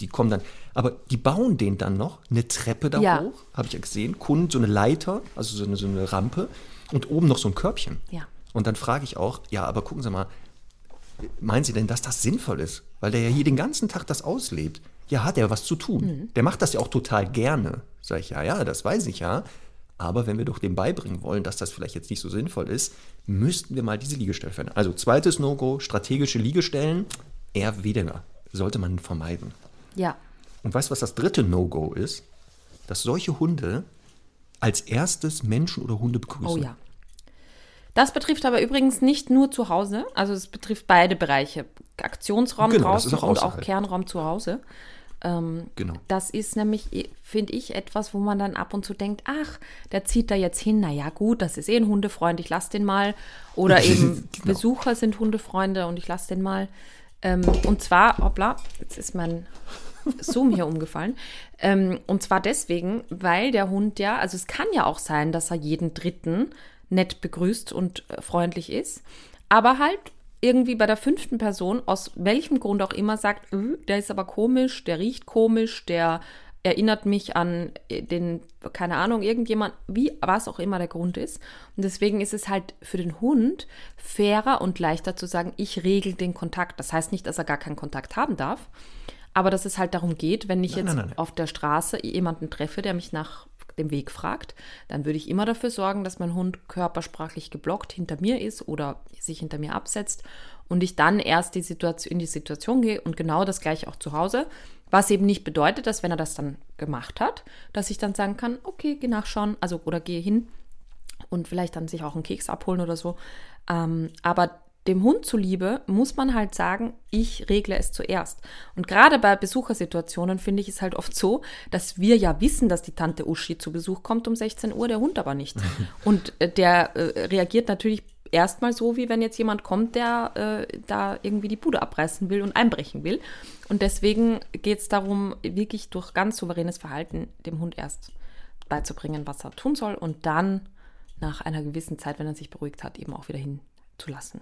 die kommen dann, aber die bauen denen dann noch eine Treppe da Ja. hoch, habe ich ja gesehen, Kunden, so eine Leiter, also so eine, so eine Rampe und oben noch so ein Körbchen. Ja. Und dann frage ich auch, ja, aber gucken Sie mal, meinen Sie denn, dass das sinnvoll ist? Weil der ja hier den ganzen Tag das auslebt. Ja, hat er was zu tun. Mhm. Der macht das ja auch total gerne. Sag ich, ja, ja, das weiß ich ja. Aber wenn wir doch dem beibringen wollen, dass das vielleicht jetzt nicht so sinnvoll ist, müssten wir mal diese Liegestelle verändern. Also zweites No-Go, strategische Liegestellen, eher weniger. Sollte man vermeiden. Ja. Und weißt du, was das dritte No-Go ist? Dass solche Hunde als erstes Menschen oder Hunde begrüßen. Oh ja. Das betrifft aber übrigens nicht nur zu Hause, also es betrifft beide Bereiche. Aktionsraum Genau, draußen auch und auch. Kernraum zu Hause. Genau. Das ist nämlich, finde ich, etwas, wo man dann ab und zu denkt, ach, der zieht da jetzt hin, naja gut, das ist eh ein Hundefreund, ich lasse den mal. Oder <laughs> eben Genau. Besucher sind Hundefreunde und ich lasse den mal. Ähm, und zwar, hoppla, jetzt ist mein Zoom hier <laughs> umgefallen. Ähm, und zwar deswegen, weil der Hund ja, also es kann ja auch sein, dass er jeden Dritten nett begrüßt und äh, freundlich ist, aber halt irgendwie bei der fünften Person, aus welchem Grund auch immer, sagt, "Äh, der ist aber komisch, der riecht komisch, der erinnert mich an äh, den, keine Ahnung, irgendjemand, wie, was auch immer der Grund ist. Und deswegen ist es halt für den Hund fairer und leichter zu sagen, ich regel den Kontakt. Das heißt nicht, dass er gar keinen Kontakt haben darf, aber dass es halt darum geht, wenn ich Nein, jetzt nein, nein. auf der Straße jemanden treffe, der mich nach dem Weg fragt, dann würde ich immer dafür sorgen, dass mein Hund körpersprachlich geblockt hinter mir ist oder sich hinter mir absetzt und ich dann erst die Situation, in die Situation gehe und genau das gleiche auch zu Hause. Was eben nicht bedeutet, dass wenn er das dann gemacht hat, dass ich dann sagen kann, okay, geh nachschauen, also oder gehe hin und vielleicht dann sich auch einen Keks abholen oder so. Ähm, aber dem Hund zuliebe muss man halt sagen, ich regle es zuerst. Und gerade bei Besuchersituationen finde ich es halt oft so, dass wir ja wissen, dass die Tante Uschi zu Besuch kommt um 16 Uhr, der Hund aber nicht. <laughs> Und äh, der äh, reagiert natürlich erstmal so, wie wenn jetzt jemand kommt, der äh, da irgendwie die Bude abreißen will und einbrechen will. Und deswegen geht es darum, wirklich durch ganz souveränes Verhalten dem Hund erst beizubringen, was er tun soll und dann nach einer gewissen Zeit, wenn er sich beruhigt hat, eben auch wieder hinzulassen.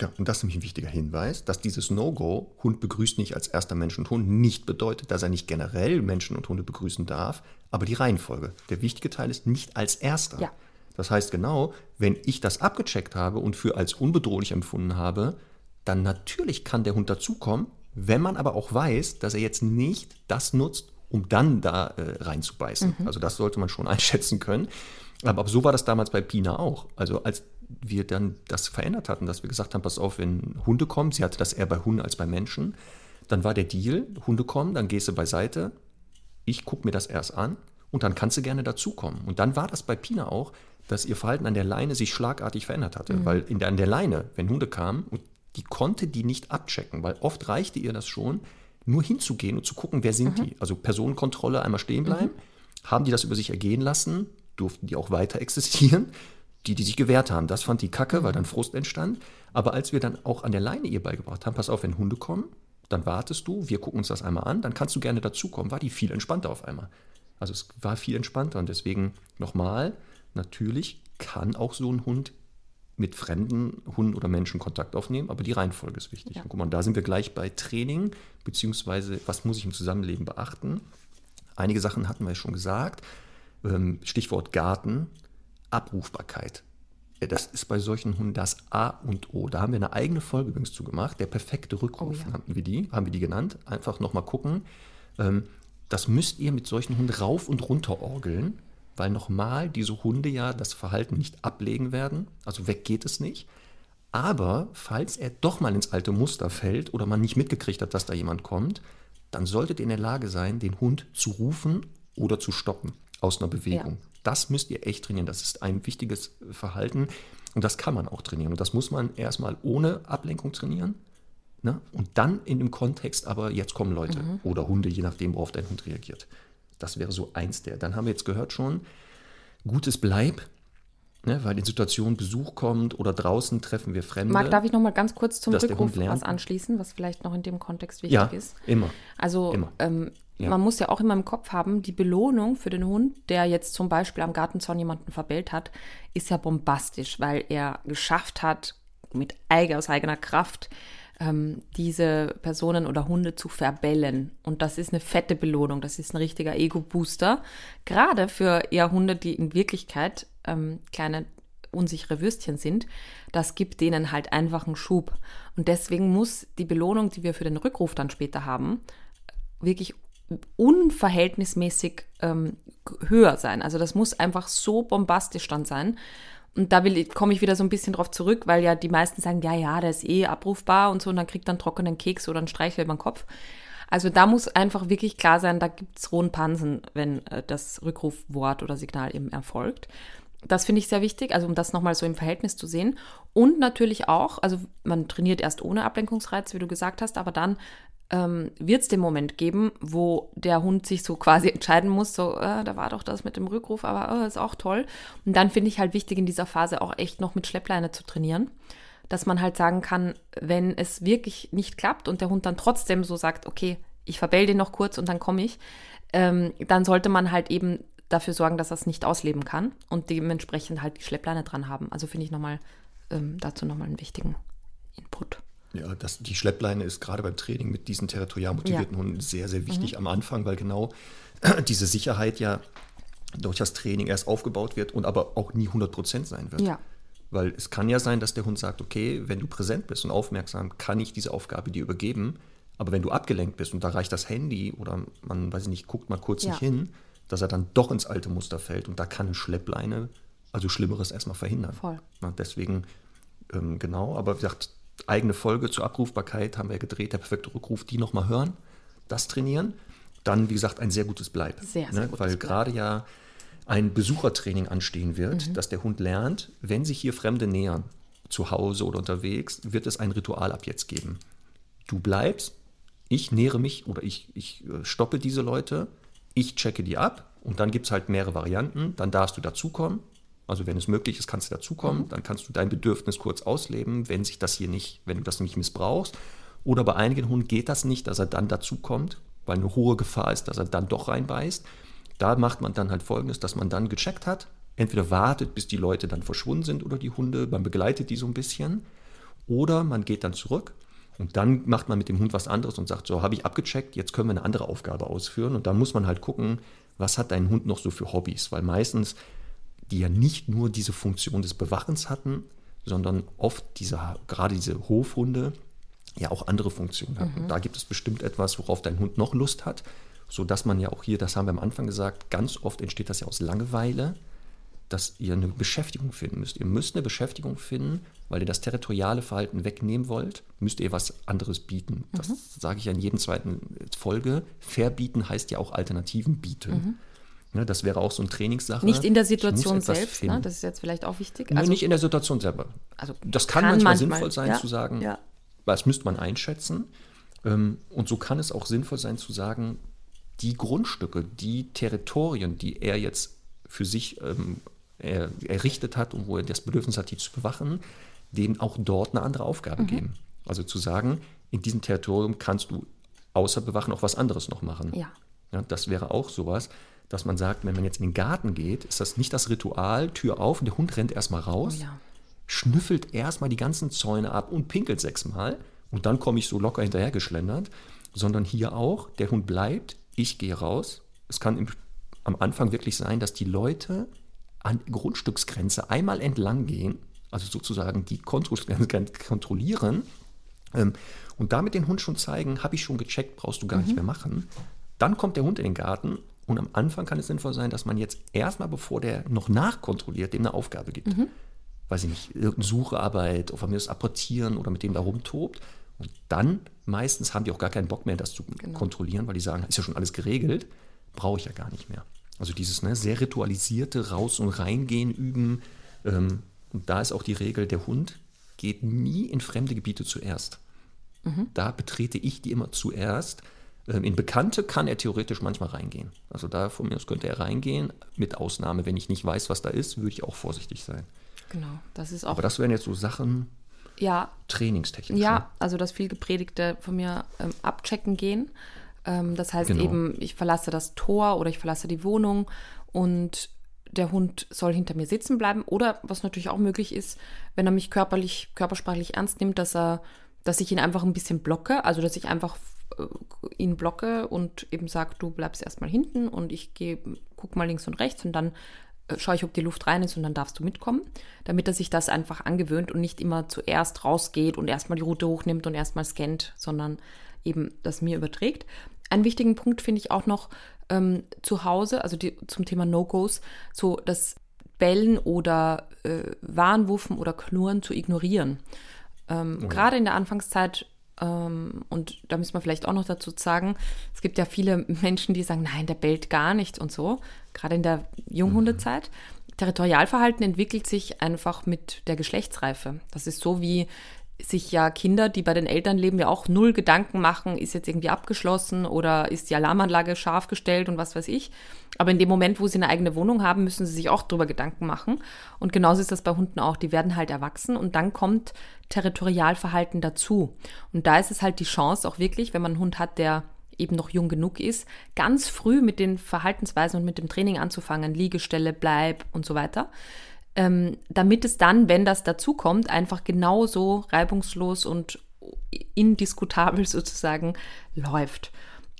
Ja, und das ist nämlich ein wichtiger Hinweis, dass dieses No-Go, Hund begrüßt nicht als erster Mensch und Hund, nicht bedeutet, dass er nicht generell Menschen und Hunde begrüßen darf, aber die Reihenfolge. Der wichtige Teil ist nicht als erster. Ja. Das heißt genau, wenn ich das abgecheckt habe und für als unbedrohlich empfunden habe, dann natürlich kann der Hund dazukommen, wenn man aber auch weiß, dass er jetzt nicht das nutzt, um dann da äh, reinzubeißen. Also das sollte man schon <laughs> einschätzen können. Aber, aber so war das damals bei Pina auch. Also als wir dann das verändert hatten, dass wir gesagt haben, pass auf, wenn Hunde kommen, sie hatte das eher bei Hunden als bei Menschen, dann war der Deal, Hunde kommen, dann gehst du beiseite, ich gucke mir das erst an und dann kannst du gerne dazukommen. Und dann war das bei Pina auch, dass ihr Verhalten an der Leine sich schlagartig verändert hatte. Weil in der, an der Leine, wenn Hunde kamen, und die konnte die nicht abchecken, weil oft reichte ihr das schon, nur hinzugehen und zu gucken, wer sind die. Also Personenkontrolle, einmal stehen bleiben. Haben die das über sich ergehen lassen? Durften die auch weiter existieren? Die, die sich gewehrt haben, das fand die Kacke, weil dann Frust entstand. Aber als wir dann auch an der Leine ihr beigebracht haben, pass auf, wenn Hunde kommen, dann wartest du, wir gucken uns das einmal an, dann kannst du gerne dazukommen, war die viel entspannter auf einmal. Also es war viel entspannter und deswegen nochmal, natürlich kann auch so ein Hund mit fremden Hunden oder Menschen Kontakt aufnehmen, aber die Reihenfolge ist wichtig. Ja. Und guck mal, da sind wir gleich bei Training, beziehungsweise was muss ich im Zusammenleben beachten. Einige Sachen hatten wir ja schon gesagt. Ähm, Stichwort Garten, Abrufbarkeit. Das ist bei solchen Hunden das A und O. Da haben wir eine eigene Folge übrigens zu gemacht. Der perfekte Rückruf, Oh ja. haben wir die, haben wir die genannt. Einfach nochmal gucken. Ähm, Das müsst ihr mit solchen Hunden rauf und runter orgeln, weil nochmal diese Hunde ja das Verhalten nicht ablegen werden. Also weg geht es nicht. Aber falls er doch mal ins alte Muster fällt oder man nicht mitgekriegt hat, dass da jemand kommt, dann solltet ihr in der Lage sein, den Hund zu rufen oder zu stoppen aus einer Bewegung. Ja. Das müsst ihr echt trainieren. Das ist ein wichtiges Verhalten und das kann man auch trainieren. Und das muss man erstmal ohne Ablenkung trainieren. Ne? Und dann in dem Kontext, aber jetzt kommen Leute oder Hunde, je nachdem, worauf dein Hund reagiert. Das wäre so eins der. Dann haben wir jetzt gehört schon, gutes Bleib, Ne, weil in Situationen Besuch kommt oder draußen treffen wir Fremde. Marc, darf ich noch mal ganz kurz zum Rückruf was anschließen, was vielleicht noch in dem Kontext wichtig ja, ist? immer. Also Immer. ähm, Ja. man muss ja auch immer im Kopf haben, die Belohnung für den Hund, der jetzt zum Beispiel am Gartenzaun jemanden verbellt hat, ist ja bombastisch, weil er geschafft hat, mit eig aus eigener Kraft ähm, diese Personen oder Hunde zu verbellen. Und das ist eine fette Belohnung, das ist ein richtiger Ego-Booster. Gerade für eher Hunde, die in Wirklichkeit ähm, kleine unsichere Würstchen sind, das gibt denen halt einfach einen Schub. Und deswegen muss die Belohnung, die wir für den Rückruf dann später haben, wirklich unverhältnismäßig ähm, höher sein. Also das muss einfach so bombastisch dann sein. Und da komme ich wieder so ein bisschen drauf zurück, weil ja die meisten sagen, ja, ja, der ist eh abrufbar und so, und dann kriegt einen trockenen Keks oder einen Streichel über den Kopf. Also da muss einfach wirklich klar sein, da gibt es rohen Pansen, wenn äh, das Rückrufwort oder Signal eben erfolgt. Das finde ich sehr wichtig, also um das nochmal so im Verhältnis zu sehen. Und natürlich auch, also man trainiert erst ohne Ablenkungsreiz, wie du gesagt hast, aber dann ähm, wird es den Moment geben, wo der Hund sich so quasi <laughs> entscheiden muss, so, äh, da war doch das mit dem Rückruf, aber äh, ist auch toll. Und dann finde ich halt wichtig, in dieser Phase auch echt noch mit Schleppleine zu trainieren. Dass man halt sagen kann, wenn es wirklich nicht klappt und der Hund dann trotzdem so sagt, okay, ich verbell den noch kurz und dann komme ich, ähm, dann sollte man halt eben dafür sorgen, dass er es nicht ausleben kann und dementsprechend halt die Schleppleine dran haben. Also finde ich nochmal ähm, dazu nochmal einen wichtigen Input. Ja, das, die Schleppleine ist gerade beim Training mit diesen territorial motivierten Ja. Hunden sehr, sehr wichtig am Anfang, weil genau <clears throat> diese Sicherheit ja durch das Training erst aufgebaut wird und aber auch nie 100% sein wird. Ja. Weil es kann ja sein, dass der Hund sagt, okay, wenn du präsent bist und aufmerksam, kann ich diese Aufgabe dir übergeben. Aber wenn du abgelenkt bist und da reicht das Handy oder man, weiß ich nicht, guckt mal kurz Ja. nicht hin, dass er dann doch ins alte Muster fällt und da kann eine Schleppleine also Schlimmeres erstmal verhindern. Voll. Na, deswegen, ähm, genau, aber wie gesagt, eigene Folge zur Abrufbarkeit haben wir gedreht, der perfekte Rückruf, die nochmal hören, das trainieren. Dann, wie gesagt, ein sehr gutes Bleib. Sehr, sehr ne? gutes Weil gerade ja ein Besuchertraining anstehen wird, Mhm. dass der Hund lernt, wenn sich hier Fremde nähern, zu Hause oder unterwegs, wird es ein Ritual ab jetzt geben. Du bleibst, ich nähere mich oder ich, ich äh, stoppe diese Leute, ich checke die ab und dann gibt es halt mehrere Varianten. Dann darfst du dazukommen. Also wenn es möglich ist, kannst du dazukommen. Dann kannst du dein Bedürfnis kurz ausleben, wenn sich das hier nicht, wenn du das nicht missbrauchst. Oder bei einigen Hunden geht das nicht, dass er dann dazukommt, weil eine hohe Gefahr ist, dass er dann doch reinbeißt. Da macht man dann halt folgendes, dass man dann gecheckt hat. Entweder wartet, bis die Leute dann verschwunden sind oder die Hunde, man begleitet die so ein bisschen. Oder man geht dann zurück und dann macht man mit dem Hund was anderes und sagt, so habe ich abgecheckt, jetzt können wir eine andere Aufgabe ausführen. Und dann muss man halt gucken, was hat dein Hund noch so für Hobbys? Weil meistens die ja nicht nur diese Funktion des Bewachens hatten, sondern oft diese, gerade diese Hofhunde ja auch andere Funktionen hatten. Und da gibt es bestimmt etwas, worauf dein Hund noch Lust hat, sodass man ja auch hier, das haben wir am Anfang gesagt, ganz oft entsteht das ja aus Langeweile, dass ihr eine Beschäftigung finden müsst. Ihr müsst eine Beschäftigung finden, weil ihr das territoriale Verhalten wegnehmen wollt, müsst ihr was anderes bieten. Das sage ich ja in jedem zweiten Folge. Verbieten heißt ja auch Alternativen bieten. Ne, das wäre auch so eine Trainingssache. Nicht in der Situation selbst, ne? das ist jetzt vielleicht auch wichtig. Nö, nicht in der Situation selber. also Das kann, kann manchmal, manchmal, sinnvoll sein ja, zu sagen, ja. weil das müsste man einschätzen. Ähm, Und so kann es auch sinnvoll sein zu sagen, die Grundstücke, die Territorien, die er jetzt für sich ähm, er, errichtet hat und wo er das Bedürfnis hat, die zu bewachen, dem auch dort eine andere Aufgabe Mhm. geben. Also zu sagen, in diesem Territorium kannst du außer Bewachen auch was anderes noch machen. Ja. Ja, das wäre auch sowas, dass man sagt, wenn man jetzt in den Garten geht, ist das nicht das Ritual, Tür auf und der Hund rennt erstmal raus, Oh ja. schnüffelt erstmal die ganzen Zäune ab und pinkelt sechsmal und dann komme ich so locker hinterher geschlendert, sondern hier auch, der Hund bleibt, ich gehe raus. Es kann im, am Anfang wirklich sein, dass die Leute an Grundstücksgrenze einmal entlang gehen, also sozusagen die Grundstücksgrenze kontrollieren ähm, und damit den Hund schon zeigen, habe ich schon gecheckt, brauchst du gar nicht mehr machen. Dann kommt der Hund in den Garten und am Anfang kann es sinnvoll sein, dass man jetzt erstmal, bevor der noch nachkontrolliert, dem eine Aufgabe gibt. Weiß ich nicht, irgendeine Suchearbeit, oder mir das apportieren oder mit dem da rumtobt. Und dann meistens haben die auch gar keinen Bock mehr, das zu kontrollieren, weil die sagen, ist ja schon alles geregelt, brauche ich ja gar nicht mehr. Also dieses ne, sehr ritualisierte Raus- und Reingehen üben. Ähm, und da ist auch die Regel, der Hund geht nie in fremde Gebiete zuerst. Da betrete ich die immer zuerst, in Bekannte kann er theoretisch manchmal reingehen. Also da von mir aus könnte er reingehen. Mit Ausnahme, wenn ich nicht weiß, was da ist, würde ich auch vorsichtig sein. Genau, das ist auch. Aber das wären jetzt so Sachen, ja, trainingstechnisch. ja, ne? also das viel gepredigte von mir ähm, abchecken gehen. Ähm, das heißt Genau. eben, ich verlasse das Tor oder ich verlasse die Wohnung und der Hund soll hinter mir sitzen bleiben. Oder was natürlich auch möglich ist, wenn er mich körperlich, körpersprachlich ernst nimmt, dass er, dass ich ihn einfach ein bisschen blocke, also dass ich einfach ihn blocke und eben sage, du bleibst erstmal hinten und ich gehe, guck mal links und rechts und dann äh, schaue ich, ob die Luft rein ist und dann darfst du mitkommen, damit er sich das einfach angewöhnt und nicht immer zuerst rausgeht und erstmal die Route hochnimmt und erstmal scannt, sondern eben das mir überträgt. Einen wichtigen Punkt finde ich auch noch ähm, zu Hause, also die, zum Thema No-Gos, so das Bellen oder äh, Warnwuffen oder Knurren zu ignorieren. Ähm, Gerade in der Anfangszeit, und da müssen wir vielleicht auch noch dazu sagen, es gibt ja viele <laughs> Menschen, die sagen, nein, der bellt gar nicht und so, gerade in der Junghundezeit. Territorialverhalten entwickelt sich einfach mit der Geschlechtsreife. Das ist so wie sich ja Kinder, die bei den Eltern leben, ja auch null Gedanken machen, ist jetzt irgendwie abgeschlossen oder ist die Alarmanlage scharf gestellt und was weiß ich. Aber in dem Moment, wo sie eine eigene Wohnung haben, müssen sie sich auch darüber Gedanken machen. Und genauso ist das bei Hunden auch. Die werden halt erwachsen und dann kommt Territorialverhalten dazu. Und da ist es halt die Chance auch wirklich, wenn man einen Hund hat, der eben noch jung genug ist, ganz früh mit den Verhaltensweisen und mit dem Training anzufangen, Liegestelle, Bleib und so weiter ähm, damit es dann, wenn das dazu kommt, einfach genauso reibungslos und indiskutabel <laughs> sozusagen läuft.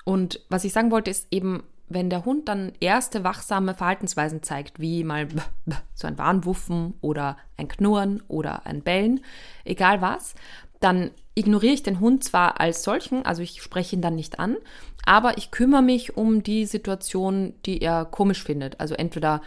Und was ich sagen wollte, ist eben, wenn der Hund dann erste wachsame Verhaltensweisen zeigt, wie mal <laughs> so ein Warnwuffen oder ein Knurren oder ein Bellen, egal was, dann ignoriere ich den Hund zwar als solchen, also ich spreche ihn dann nicht an, aber ich kümmere mich um die Situation, die er komisch findet. Also entweder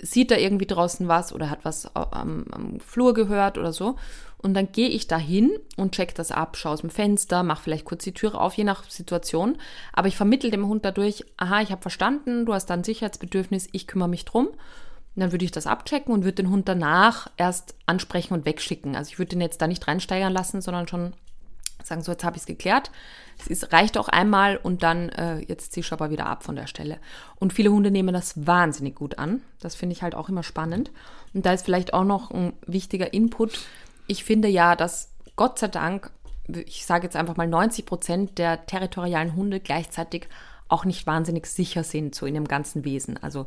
sieht er irgendwie draußen was oder hat was am, am Flur gehört oder so. Und dann gehe ich da hin und check das ab, schaue aus dem Fenster, mache vielleicht kurz die Türe auf, je nach Situation. Aber ich vermittle dem Hund dadurch, aha, ich habe verstanden, du hast da ein Sicherheitsbedürfnis, ich kümmere mich drum. Und dann würde ich das abchecken und würde den Hund danach erst ansprechen und wegschicken. Also ich würde den jetzt da nicht reinsteigern lassen, sondern schon sagen, so jetzt habe ich es geklärt. Es ist, reicht auch einmal und dann äh, jetzt ziehst du aber wieder ab von der Stelle. Und viele Hunde nehmen das wahnsinnig gut an. Das finde ich halt auch immer spannend. Und da ist vielleicht auch noch ein wichtiger Input. Ich finde ja, dass Gott sei Dank, ich sage jetzt einfach mal 90 Prozent der territorialen Hunde gleichzeitig auch nicht wahnsinnig sicher sind, so in dem ganzen Wesen. Also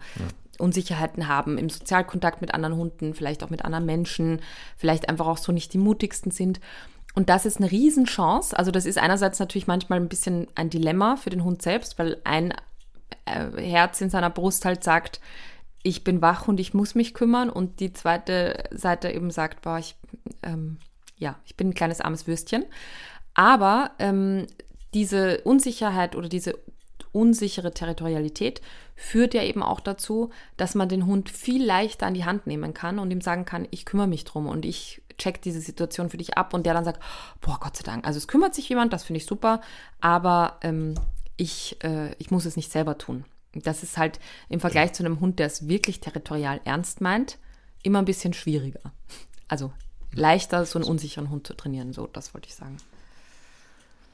Unsicherheiten haben im Sozialkontakt mit anderen Hunden, vielleicht auch mit anderen Menschen, vielleicht einfach auch so nicht die mutigsten sind. Und das ist eine Riesenchance. Also das ist einerseits natürlich manchmal ein bisschen ein Dilemma für den Hund selbst, weil ein äh, Herz in seiner Brust halt sagt, ich bin wach und ich muss mich kümmern. Und die zweite Seite eben sagt, boah, ich, ähm, ja, ich bin ein kleines armes Würstchen. Aber ähm, diese Unsicherheit oder diese unsichere Territorialität führt ja eben auch dazu, dass man den Hund viel leichter an die Hand nehmen kann und ihm sagen kann, ich kümmere mich drum und ich check diese Situation für dich ab und der dann sagt, boah, Gott sei Dank, also es kümmert sich jemand, das finde ich super, aber ähm, ich, äh, ich muss es nicht selber tun. Das ist halt im Vergleich zu einem Hund, der es wirklich territorial ernst meint, immer ein bisschen schwieriger. Also leichter, so einen unsicheren Hund zu trainieren, so, das wollte ich sagen.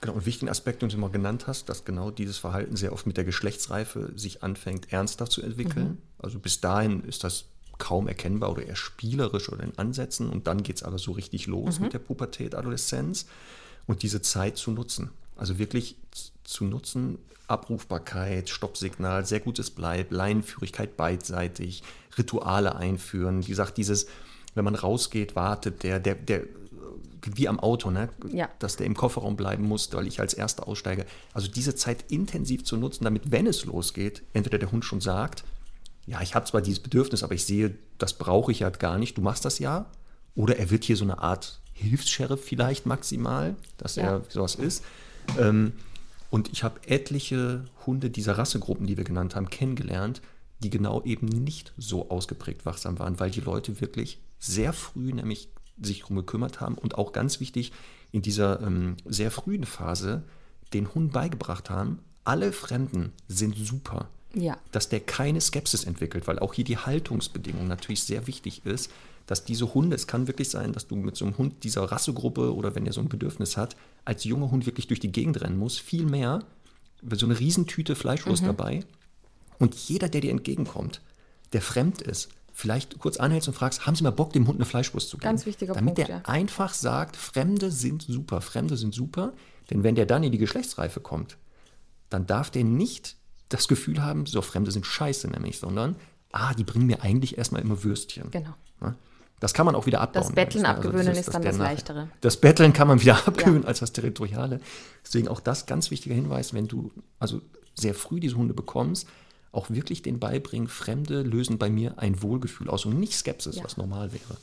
Genau, und wichtigen Aspekt, den du mal genannt hast, dass genau dieses Verhalten sehr oft mit der Geschlechtsreife sich anfängt, ernster zu entwickeln. Also bis dahin ist das kaum erkennbar oder eher spielerisch oder in Ansätzen und dann geht es aber so richtig los mit der Pubertät, Adoleszenz und diese Zeit zu nutzen. Also wirklich zu nutzen, Abrufbarkeit, Stoppsignal, sehr gutes Bleib, Leinenführigkeit beidseitig, Rituale einführen. Wie gesagt, dieses, wenn man rausgeht, wartet der, der, der wie am Auto, ne? Ja. dass der im Kofferraum bleiben muss, weil ich als Erster aussteige. Also diese Zeit intensiv zu nutzen, damit, wenn es losgeht, entweder der Hund schon sagt, ja, ich habe zwar dieses Bedürfnis, aber ich sehe, das brauche ich halt gar nicht, du machst das ja. Oder er wird hier so eine Art Hilfs-Sheriff vielleicht maximal, dass Ja. er sowas ist. Ähm, und ich habe etliche Hunde dieser Rassegruppen, die wir genannt haben, kennengelernt, die genau eben nicht so ausgeprägt wachsam waren, weil die Leute wirklich sehr früh nämlich sich darum gekümmert haben und auch ganz wichtig in dieser ähm, sehr frühen Phase den Hund beigebracht haben, alle Fremden sind super Ja. dass der keine Skepsis entwickelt, weil auch hier die Haltungsbedingung natürlich sehr wichtig ist, dass diese Hunde, es kann wirklich sein, dass du mit so einem Hund dieser Rassegruppe oder wenn er so ein Bedürfnis hat, als junger Hund wirklich durch die Gegend rennen muss, viel mehr, so eine Riesentüte Fleischwurst Mhm. dabei. Und jeder, der dir entgegenkommt, der fremd ist, vielleicht kurz anhältst und fragst, haben Sie mal Bock, dem Hund eine Fleischwurst zu geben? Ganz wichtiger Damit Punkt, der ja. einfach sagt, Fremde sind super, Fremde sind super. Denn wenn der dann in die Geschlechtsreife kommt, dann darf der nicht das Gefühl haben, so Fremde sind scheiße nämlich, sondern, ah, die bringen mir eigentlich erstmal immer Würstchen. Genau. Ne? Das kann man auch wieder abbauen. Das Betteln ne? abgewöhnen dieses- ist dann der das Leichtere. Das Betteln kann man wieder abgewöhnen als das Territoriale. Deswegen auch das ganz wichtiger Hinweis, wenn du also sehr früh diese Hunde bekommst, auch wirklich den beibringen, Fremde lösen bei mir ein Wohlgefühl aus und nicht Skepsis, Ja. was normal wäre.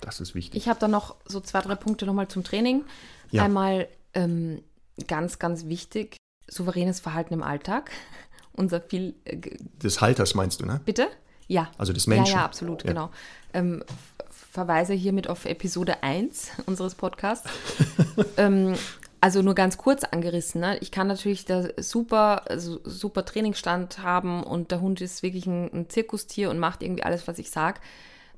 Das ist wichtig. Ich habe da noch so zwei, drei Punkte nochmal zum Training. Ja. Einmal ähm, ganz, ganz wichtig, souveränes Verhalten im Alltag. <laughs> Unser viel. Äh, Des Halters meinst du, ne? bitte? Ja. Also des Menschen. Ja, ja, absolut, Ja. genau. Ähm, verweise hiermit auf Episode 1 <laughs> unseres Podcasts. <laughs> ähm, also nur ganz kurz angerissen. Ne? Ich kann natürlich da super, also super Trainingsstand haben und der Hund ist wirklich ein, ein Zirkustier und macht irgendwie alles, was ich sage.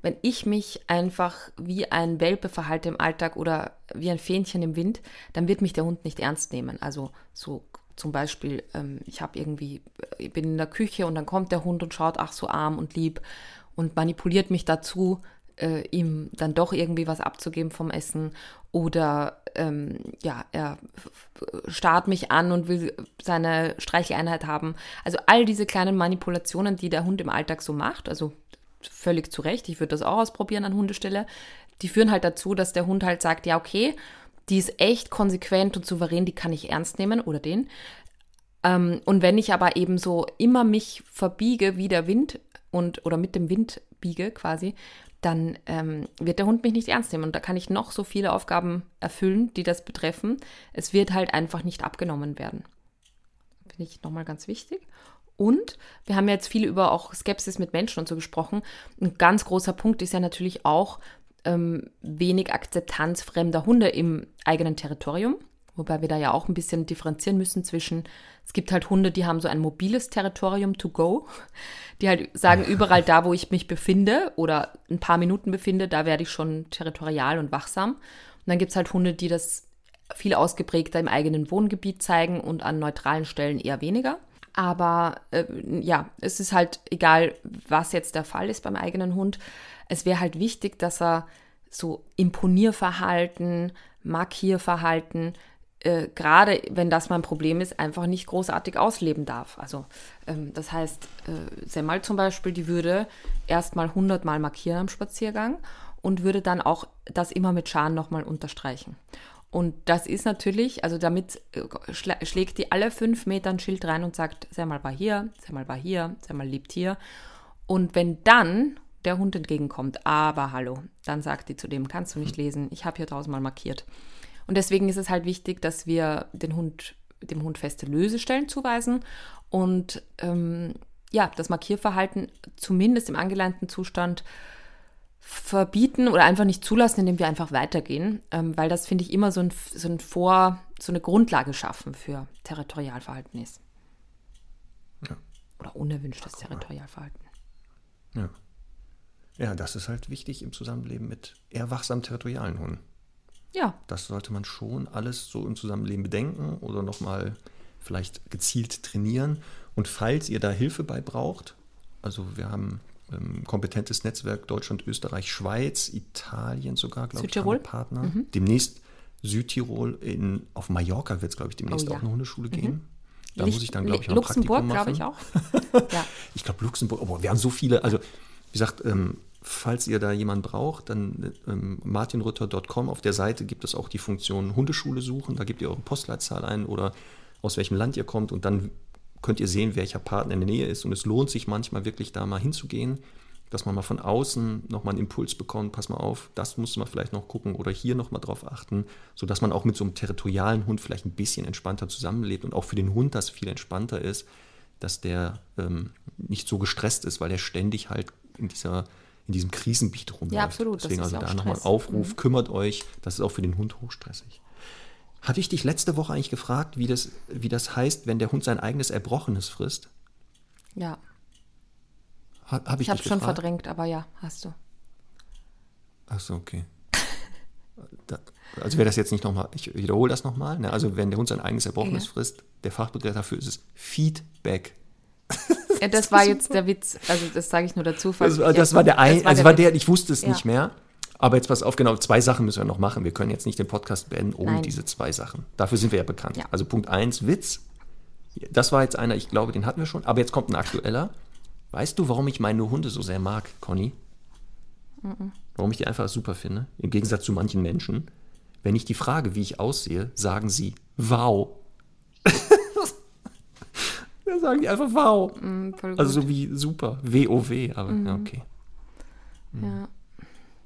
Wenn ich mich einfach wie ein Welpe verhalte im Alltag oder wie ein Fähnchen im Wind, dann wird mich der Hund nicht ernst nehmen. Also so zum Beispiel, ähm, ich habe irgendwie, ich bin in der Küche und dann kommt der Hund und schaut, ach so arm und lieb und manipuliert mich dazu, äh, ihm dann doch irgendwie was abzugeben vom Essen oder ähm, ja, er starrt mich an und will seine Streicheleinheit haben. Also all diese kleinen Manipulationen, die der Hund im Alltag so macht, also völlig zu Recht, ich würde das auch ausprobieren an Hundestelle, die führen halt dazu, dass der Hund halt sagt, ja, okay, die ist echt konsequent und souverän, die kann ich ernst nehmen oder den. Ähm, und wenn ich aber eben so immer mich verbiege wie der Wind und oder mit dem Wind biege quasi, dann ähm, wird der Hund mich nicht ernst nehmen. Und da kann ich noch so viele Aufgaben erfüllen, die das betreffen. Es wird halt einfach nicht abgenommen werden. Finde ich nochmal ganz wichtig. Und wir haben ja jetzt viel über auch Skepsis mit Menschen und so gesprochen. Ein ganz großer Punkt ist ja natürlich auch ähm, wenig Akzeptanz fremder Hunde im eigenen Territorium. Wobei wir da ja auch ein bisschen differenzieren müssen zwischen, es gibt halt Hunde, die haben so ein mobiles Territorium to go, die halt sagen, <laughs> überall da, wo ich mich befinde oder ein paar Minuten befinde, da werde ich schon territorial und wachsam. Und dann gibt es halt Hunde, die das viel ausgeprägter im eigenen Wohngebiet zeigen und an neutralen Stellen eher weniger. Aber äh, ja, es ist halt egal, was jetzt der Fall ist beim eigenen Hund. Es wäre halt wichtig, dass er so Imponierverhalten, Markierverhalten, äh, gerade wenn das mal ein Problem ist, einfach nicht großartig ausleben darf. Also ähm, das heißt, äh, Semmel zum Beispiel, die würde erstmal 100 Mal markieren am Spaziergang und würde dann auch das immer mit Scharen nochmal unterstreichen. Und das ist natürlich, also damit äh, schlägt die alle fünf Meter ein Schild rein und sagt, Semmel war hier, Semmel war hier, Semmel lebt hier. Und wenn dann der Hund entgegenkommt, aber hallo, dann sagt die zu dem, kannst du nicht lesen, ich habe hier tausendmal markiert. Und deswegen ist es halt wichtig, dass wir den Hund, dem Hund feste Lösestellen zuweisen und ähm, ja, das Markierverhalten zumindest im angelernten Zustand verbieten oder einfach nicht zulassen, indem wir einfach weitergehen, ähm, weil das finde ich immer so ein, so ein Vor, so eine Grundlage schaffen für Territorialverhalten ist. Ja. Oder unerwünschtes Territorialverhalten. Ja. ja, das ist halt wichtig im Zusammenleben mit eher wachsam territorialen Hunden. Ja, Das sollte man schon alles so im Zusammenleben bedenken oder nochmal vielleicht gezielt trainieren. Und falls ihr da Hilfe bei braucht, also wir haben ähm, kompetentes Netzwerk Deutschland, Österreich, Schweiz, Italien sogar, glaube ich, haben Partner. Demnächst Südtirol, in, auf Mallorca wird es, glaube ich, demnächst Oh ja. auch eine Hundeschule geben. Da Licht- muss ich dann, glaube ich, noch Luxemburg, glaube ich auch. <laughs> ja. Ich glaube Luxemburg, aber wir haben so viele, also wie gesagt, ähm, falls ihr da jemanden braucht, dann ähm, martinrütter.com, auf der Seite gibt es auch die Funktion Hundeschule suchen, da gebt ihr eure Postleitzahl ein oder aus welchem Land ihr kommt und dann könnt ihr sehen, welcher Partner in der Nähe ist und es lohnt sich manchmal wirklich da mal hinzugehen, dass man mal von außen nochmal einen Impuls bekommt, pass mal auf, das muss man vielleicht noch gucken oder hier nochmal drauf achten, sodass man auch mit so einem territorialen Hund vielleicht ein bisschen entspannter zusammenlebt und auch für den Hund das viel entspannter ist, dass der ähm, nicht so gestresst ist, weil er ständig halt in dieser in diesem Krisengebiet rumläuft. Ja, absolut, das Deswegen also da nochmal Stress. Mhm. Aufruf, kümmert euch, das ist auch für den Hund hochstressig. Hatte ich dich letzte Woche eigentlich gefragt, wie das, wie das heißt, wenn der Hund sein eigenes Erbrochenes frisst? ja. Ha, hab ich Ich habe schon gefragt? verdrängt, aber ja, hast du. Achso, okay. Da, also wer das jetzt nicht nochmal, ich wiederhole das nochmal, ne? also wenn der Hund sein eigenes Erbrochenes Ja. frisst, der Fachbegriff dafür ist es Feedback. Ja, das <laughs> war jetzt der Witz. Also das sage ich nur dazu. Das das war der ein, das war also der war der, ich wusste es Ja. nicht mehr. Aber jetzt pass auf, genau, zwei Sachen müssen wir noch machen. Wir können jetzt nicht den Podcast beenden ohne Nein. diese zwei Sachen. Dafür sind wir ja bekannt. Ja. Also Punkt eins, Witz. Das war jetzt einer, ich glaube, den hatten wir schon. Aber jetzt kommt ein aktueller. Weißt du, warum ich meine Hunde so sehr mag, Conny? Warum ich die einfach super finde? Im Gegensatz zu manchen Menschen. Wenn ich die frage, wie ich aussehe, sagen sie, wow. <laughs> da sagen die einfach wow. Mm. Also so wie super. W-O-W, aber ja, okay. ja.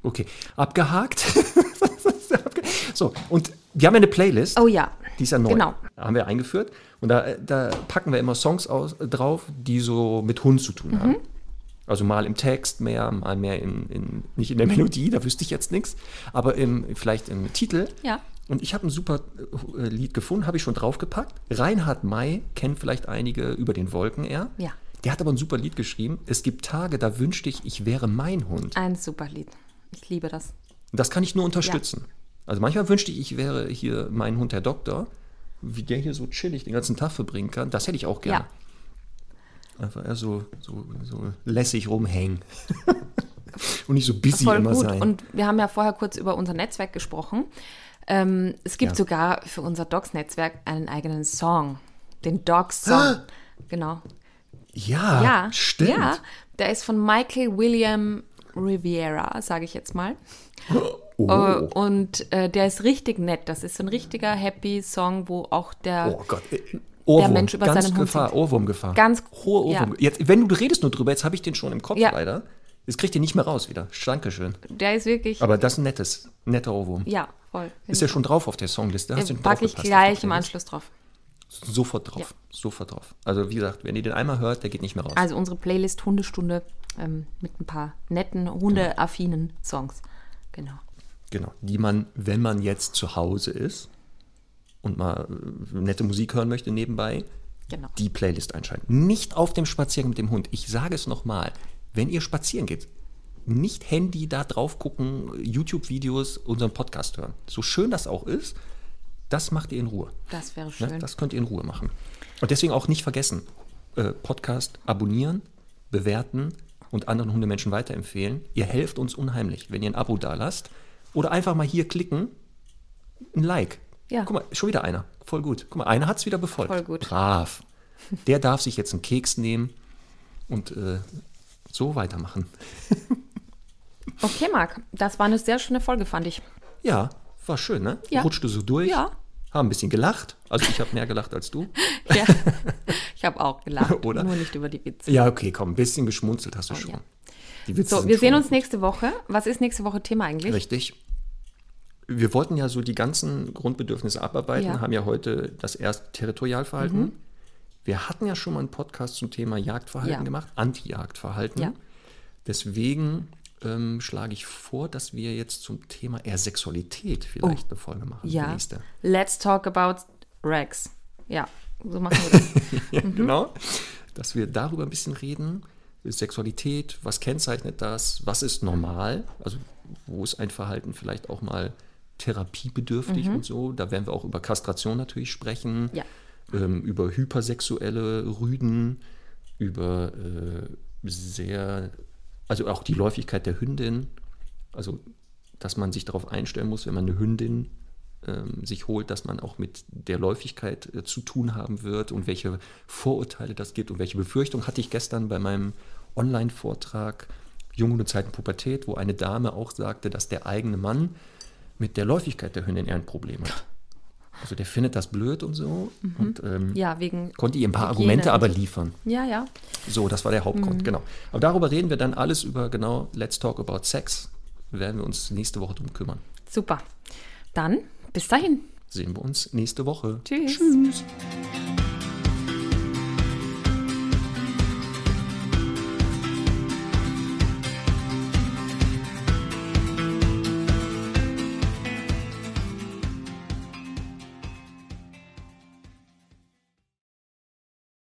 Okay, abgehakt. <laughs> so, und wir haben ja eine Playlist, Oh ja. die ist ja neu. genau. Haben wir eingeführt. Und da, da packen wir immer Songs aus, drauf, die so mit Hund zu tun Mhm. haben. Also mal im Text mehr, mal mehr in, in nicht in der Melodie, da wüsste ich jetzt nichts, aber im, vielleicht im Titel. Ja. Und ich habe ein super äh, Lied gefunden, habe ich schon draufgepackt. Reinhard May kennt vielleicht einige über den Wolken er. Ja. Der hat aber ein super Lied geschrieben. Es gibt Tage, da wünschte ich, ich wäre mein Hund. Ein super Lied. Ich liebe das. Das kann ich nur unterstützen. Also manchmal wünschte ich, ich wäre hier mein Hund, der Doktor, wie der hier so chillig den ganzen Tag verbringen kann. Das hätte ich auch gerne. Einfach eher so, so, so lässig rumhängen. <laughs> Und nicht so busy Voll immer gut. sein. Und wir haben ja vorher kurz über unser Netzwerk gesprochen. Ähm, es gibt Ja. sogar für unser Dogs-Netzwerk einen eigenen Song. Den Dogs-Song. <gasps> genau. ja, Ja, stimmt. Ja, der ist von Michael William Riviera, sage ich jetzt mal. <gasps> Oh, Äh, Und äh, der ist richtig nett. Das ist ein richtiger happy Song, wo auch der oh äh, Ohrwurm, Mensch über ganz seinen Hund Gefahr, singt. Ohrwurmgefahr. Ganz- hohe ja. Ohrwurm. Jetzt, wenn du redest nur drüber, jetzt habe ich den schon im Kopf Ja. leider. Jetzt kriegt ihr nicht mehr raus wieder. Dankeschön. der ist wirklich. Aber das ist ein nettes, netter Ohrwurm. ja, voll. Ist ja schon drauf auf der Songliste. Hast du Den packe ich gleich im? Anschluss drauf. Sofort drauf. Sofort drauf. Also wie gesagt, wenn ihr den einmal hört, der geht nicht mehr raus. Also unsere Playlist Hundestunde ähm, mit ein paar netten, hundeaffinen Songs. Genau. Genau. Die man, wenn man jetzt zu Hause ist und mal äh, nette Musik hören möchte nebenbei, Genau. die Playlist einschalten. Nicht auf dem Spaziergang mit dem Hund. Ich sage es nochmal. Wenn ihr spazieren geht, nicht Handy da drauf gucken, YouTube-Videos, unseren Podcast hören. So schön das auch ist, das macht ihr in Ruhe. Das wäre Ne? schön. Das könnt ihr in Ruhe machen. Und deswegen auch nicht vergessen, äh, Podcast abonnieren, bewerten und anderen Hundemenschen weiterempfehlen. Ihr helft uns unheimlich, wenn ihr ein Abo da lasst. Oder einfach mal hier klicken, ein Like. Ja. Guck mal, schon wieder einer. Voll gut. Guck mal, einer hat es wieder befolgt. Voll gut. Brav. Der darf sich jetzt einen Keks nehmen und äh, so weitermachen. <laughs> Okay, Marc, das war eine sehr schöne Folge, fand ich. Ja, war schön, ne? Ja. Rutschte so durch. Ja. Haben ein bisschen gelacht. Also ich habe mehr gelacht als du. <laughs> Ja. ich habe auch gelacht, <laughs> Oder? nur nicht über die Witze. Ja, okay, komm, ein bisschen geschmunzelt hast du schon. ja. Die Witze So, wir sehen uns nächste Woche. Was ist nächste Woche Thema eigentlich? Richtig. Wir wollten ja so die ganzen Grundbedürfnisse abarbeiten, Ja. Mhm. haben ja heute das erste Territorialverhalten. Wir hatten ja schon mal einen Podcast zum Thema Jagdverhalten Ja. gemacht, Anti-Jagdverhalten. Ja. Deswegen ähm, schlage ich vor, dass wir jetzt zum Thema eher Sexualität vielleicht eine Folge machen. Oh. Ja. nächste. Let's talk about Rex. Ja, so machen wir das. <laughs> Ja, Mhm. Genau. Dass wir darüber ein bisschen reden. Sexualität, was kennzeichnet das? Was ist normal? Also, wo ist ein Verhalten vielleicht auch mal therapiebedürftig und so? Da werden wir auch über Kastration natürlich sprechen. Mhm. Ja. Ähm, über hypersexuelle Rüden, über äh, sehr, also auch die Läufigkeit der Hündin. Also, dass man sich darauf einstellen muss, wenn man eine Hündin ähm, sich holt, dass man auch mit der Läufigkeit äh, zu tun haben wird und welche Vorurteile das gibt und welche Befürchtungen hatte ich gestern bei meinem Online-Vortrag Junghundezeiten Pubertät, wo eine Dame auch sagte, dass der eigene Mann mit der Läufigkeit der Hündin eher ein Problem hat. Also der findet das blöd und so und ähm, Ja, wegen. konnte ihr ein paar Hygiene Argumente aber liefern. Ja, ja. So, das war der Hauptgrund, Mhm. genau. Aber darüber reden wir dann alles über genau Let's Talk About Sex. Werden wir uns nächste Woche drum kümmern. Super. Dann bis dahin. Sehen wir uns nächste Woche. Tschüss. Tschüss.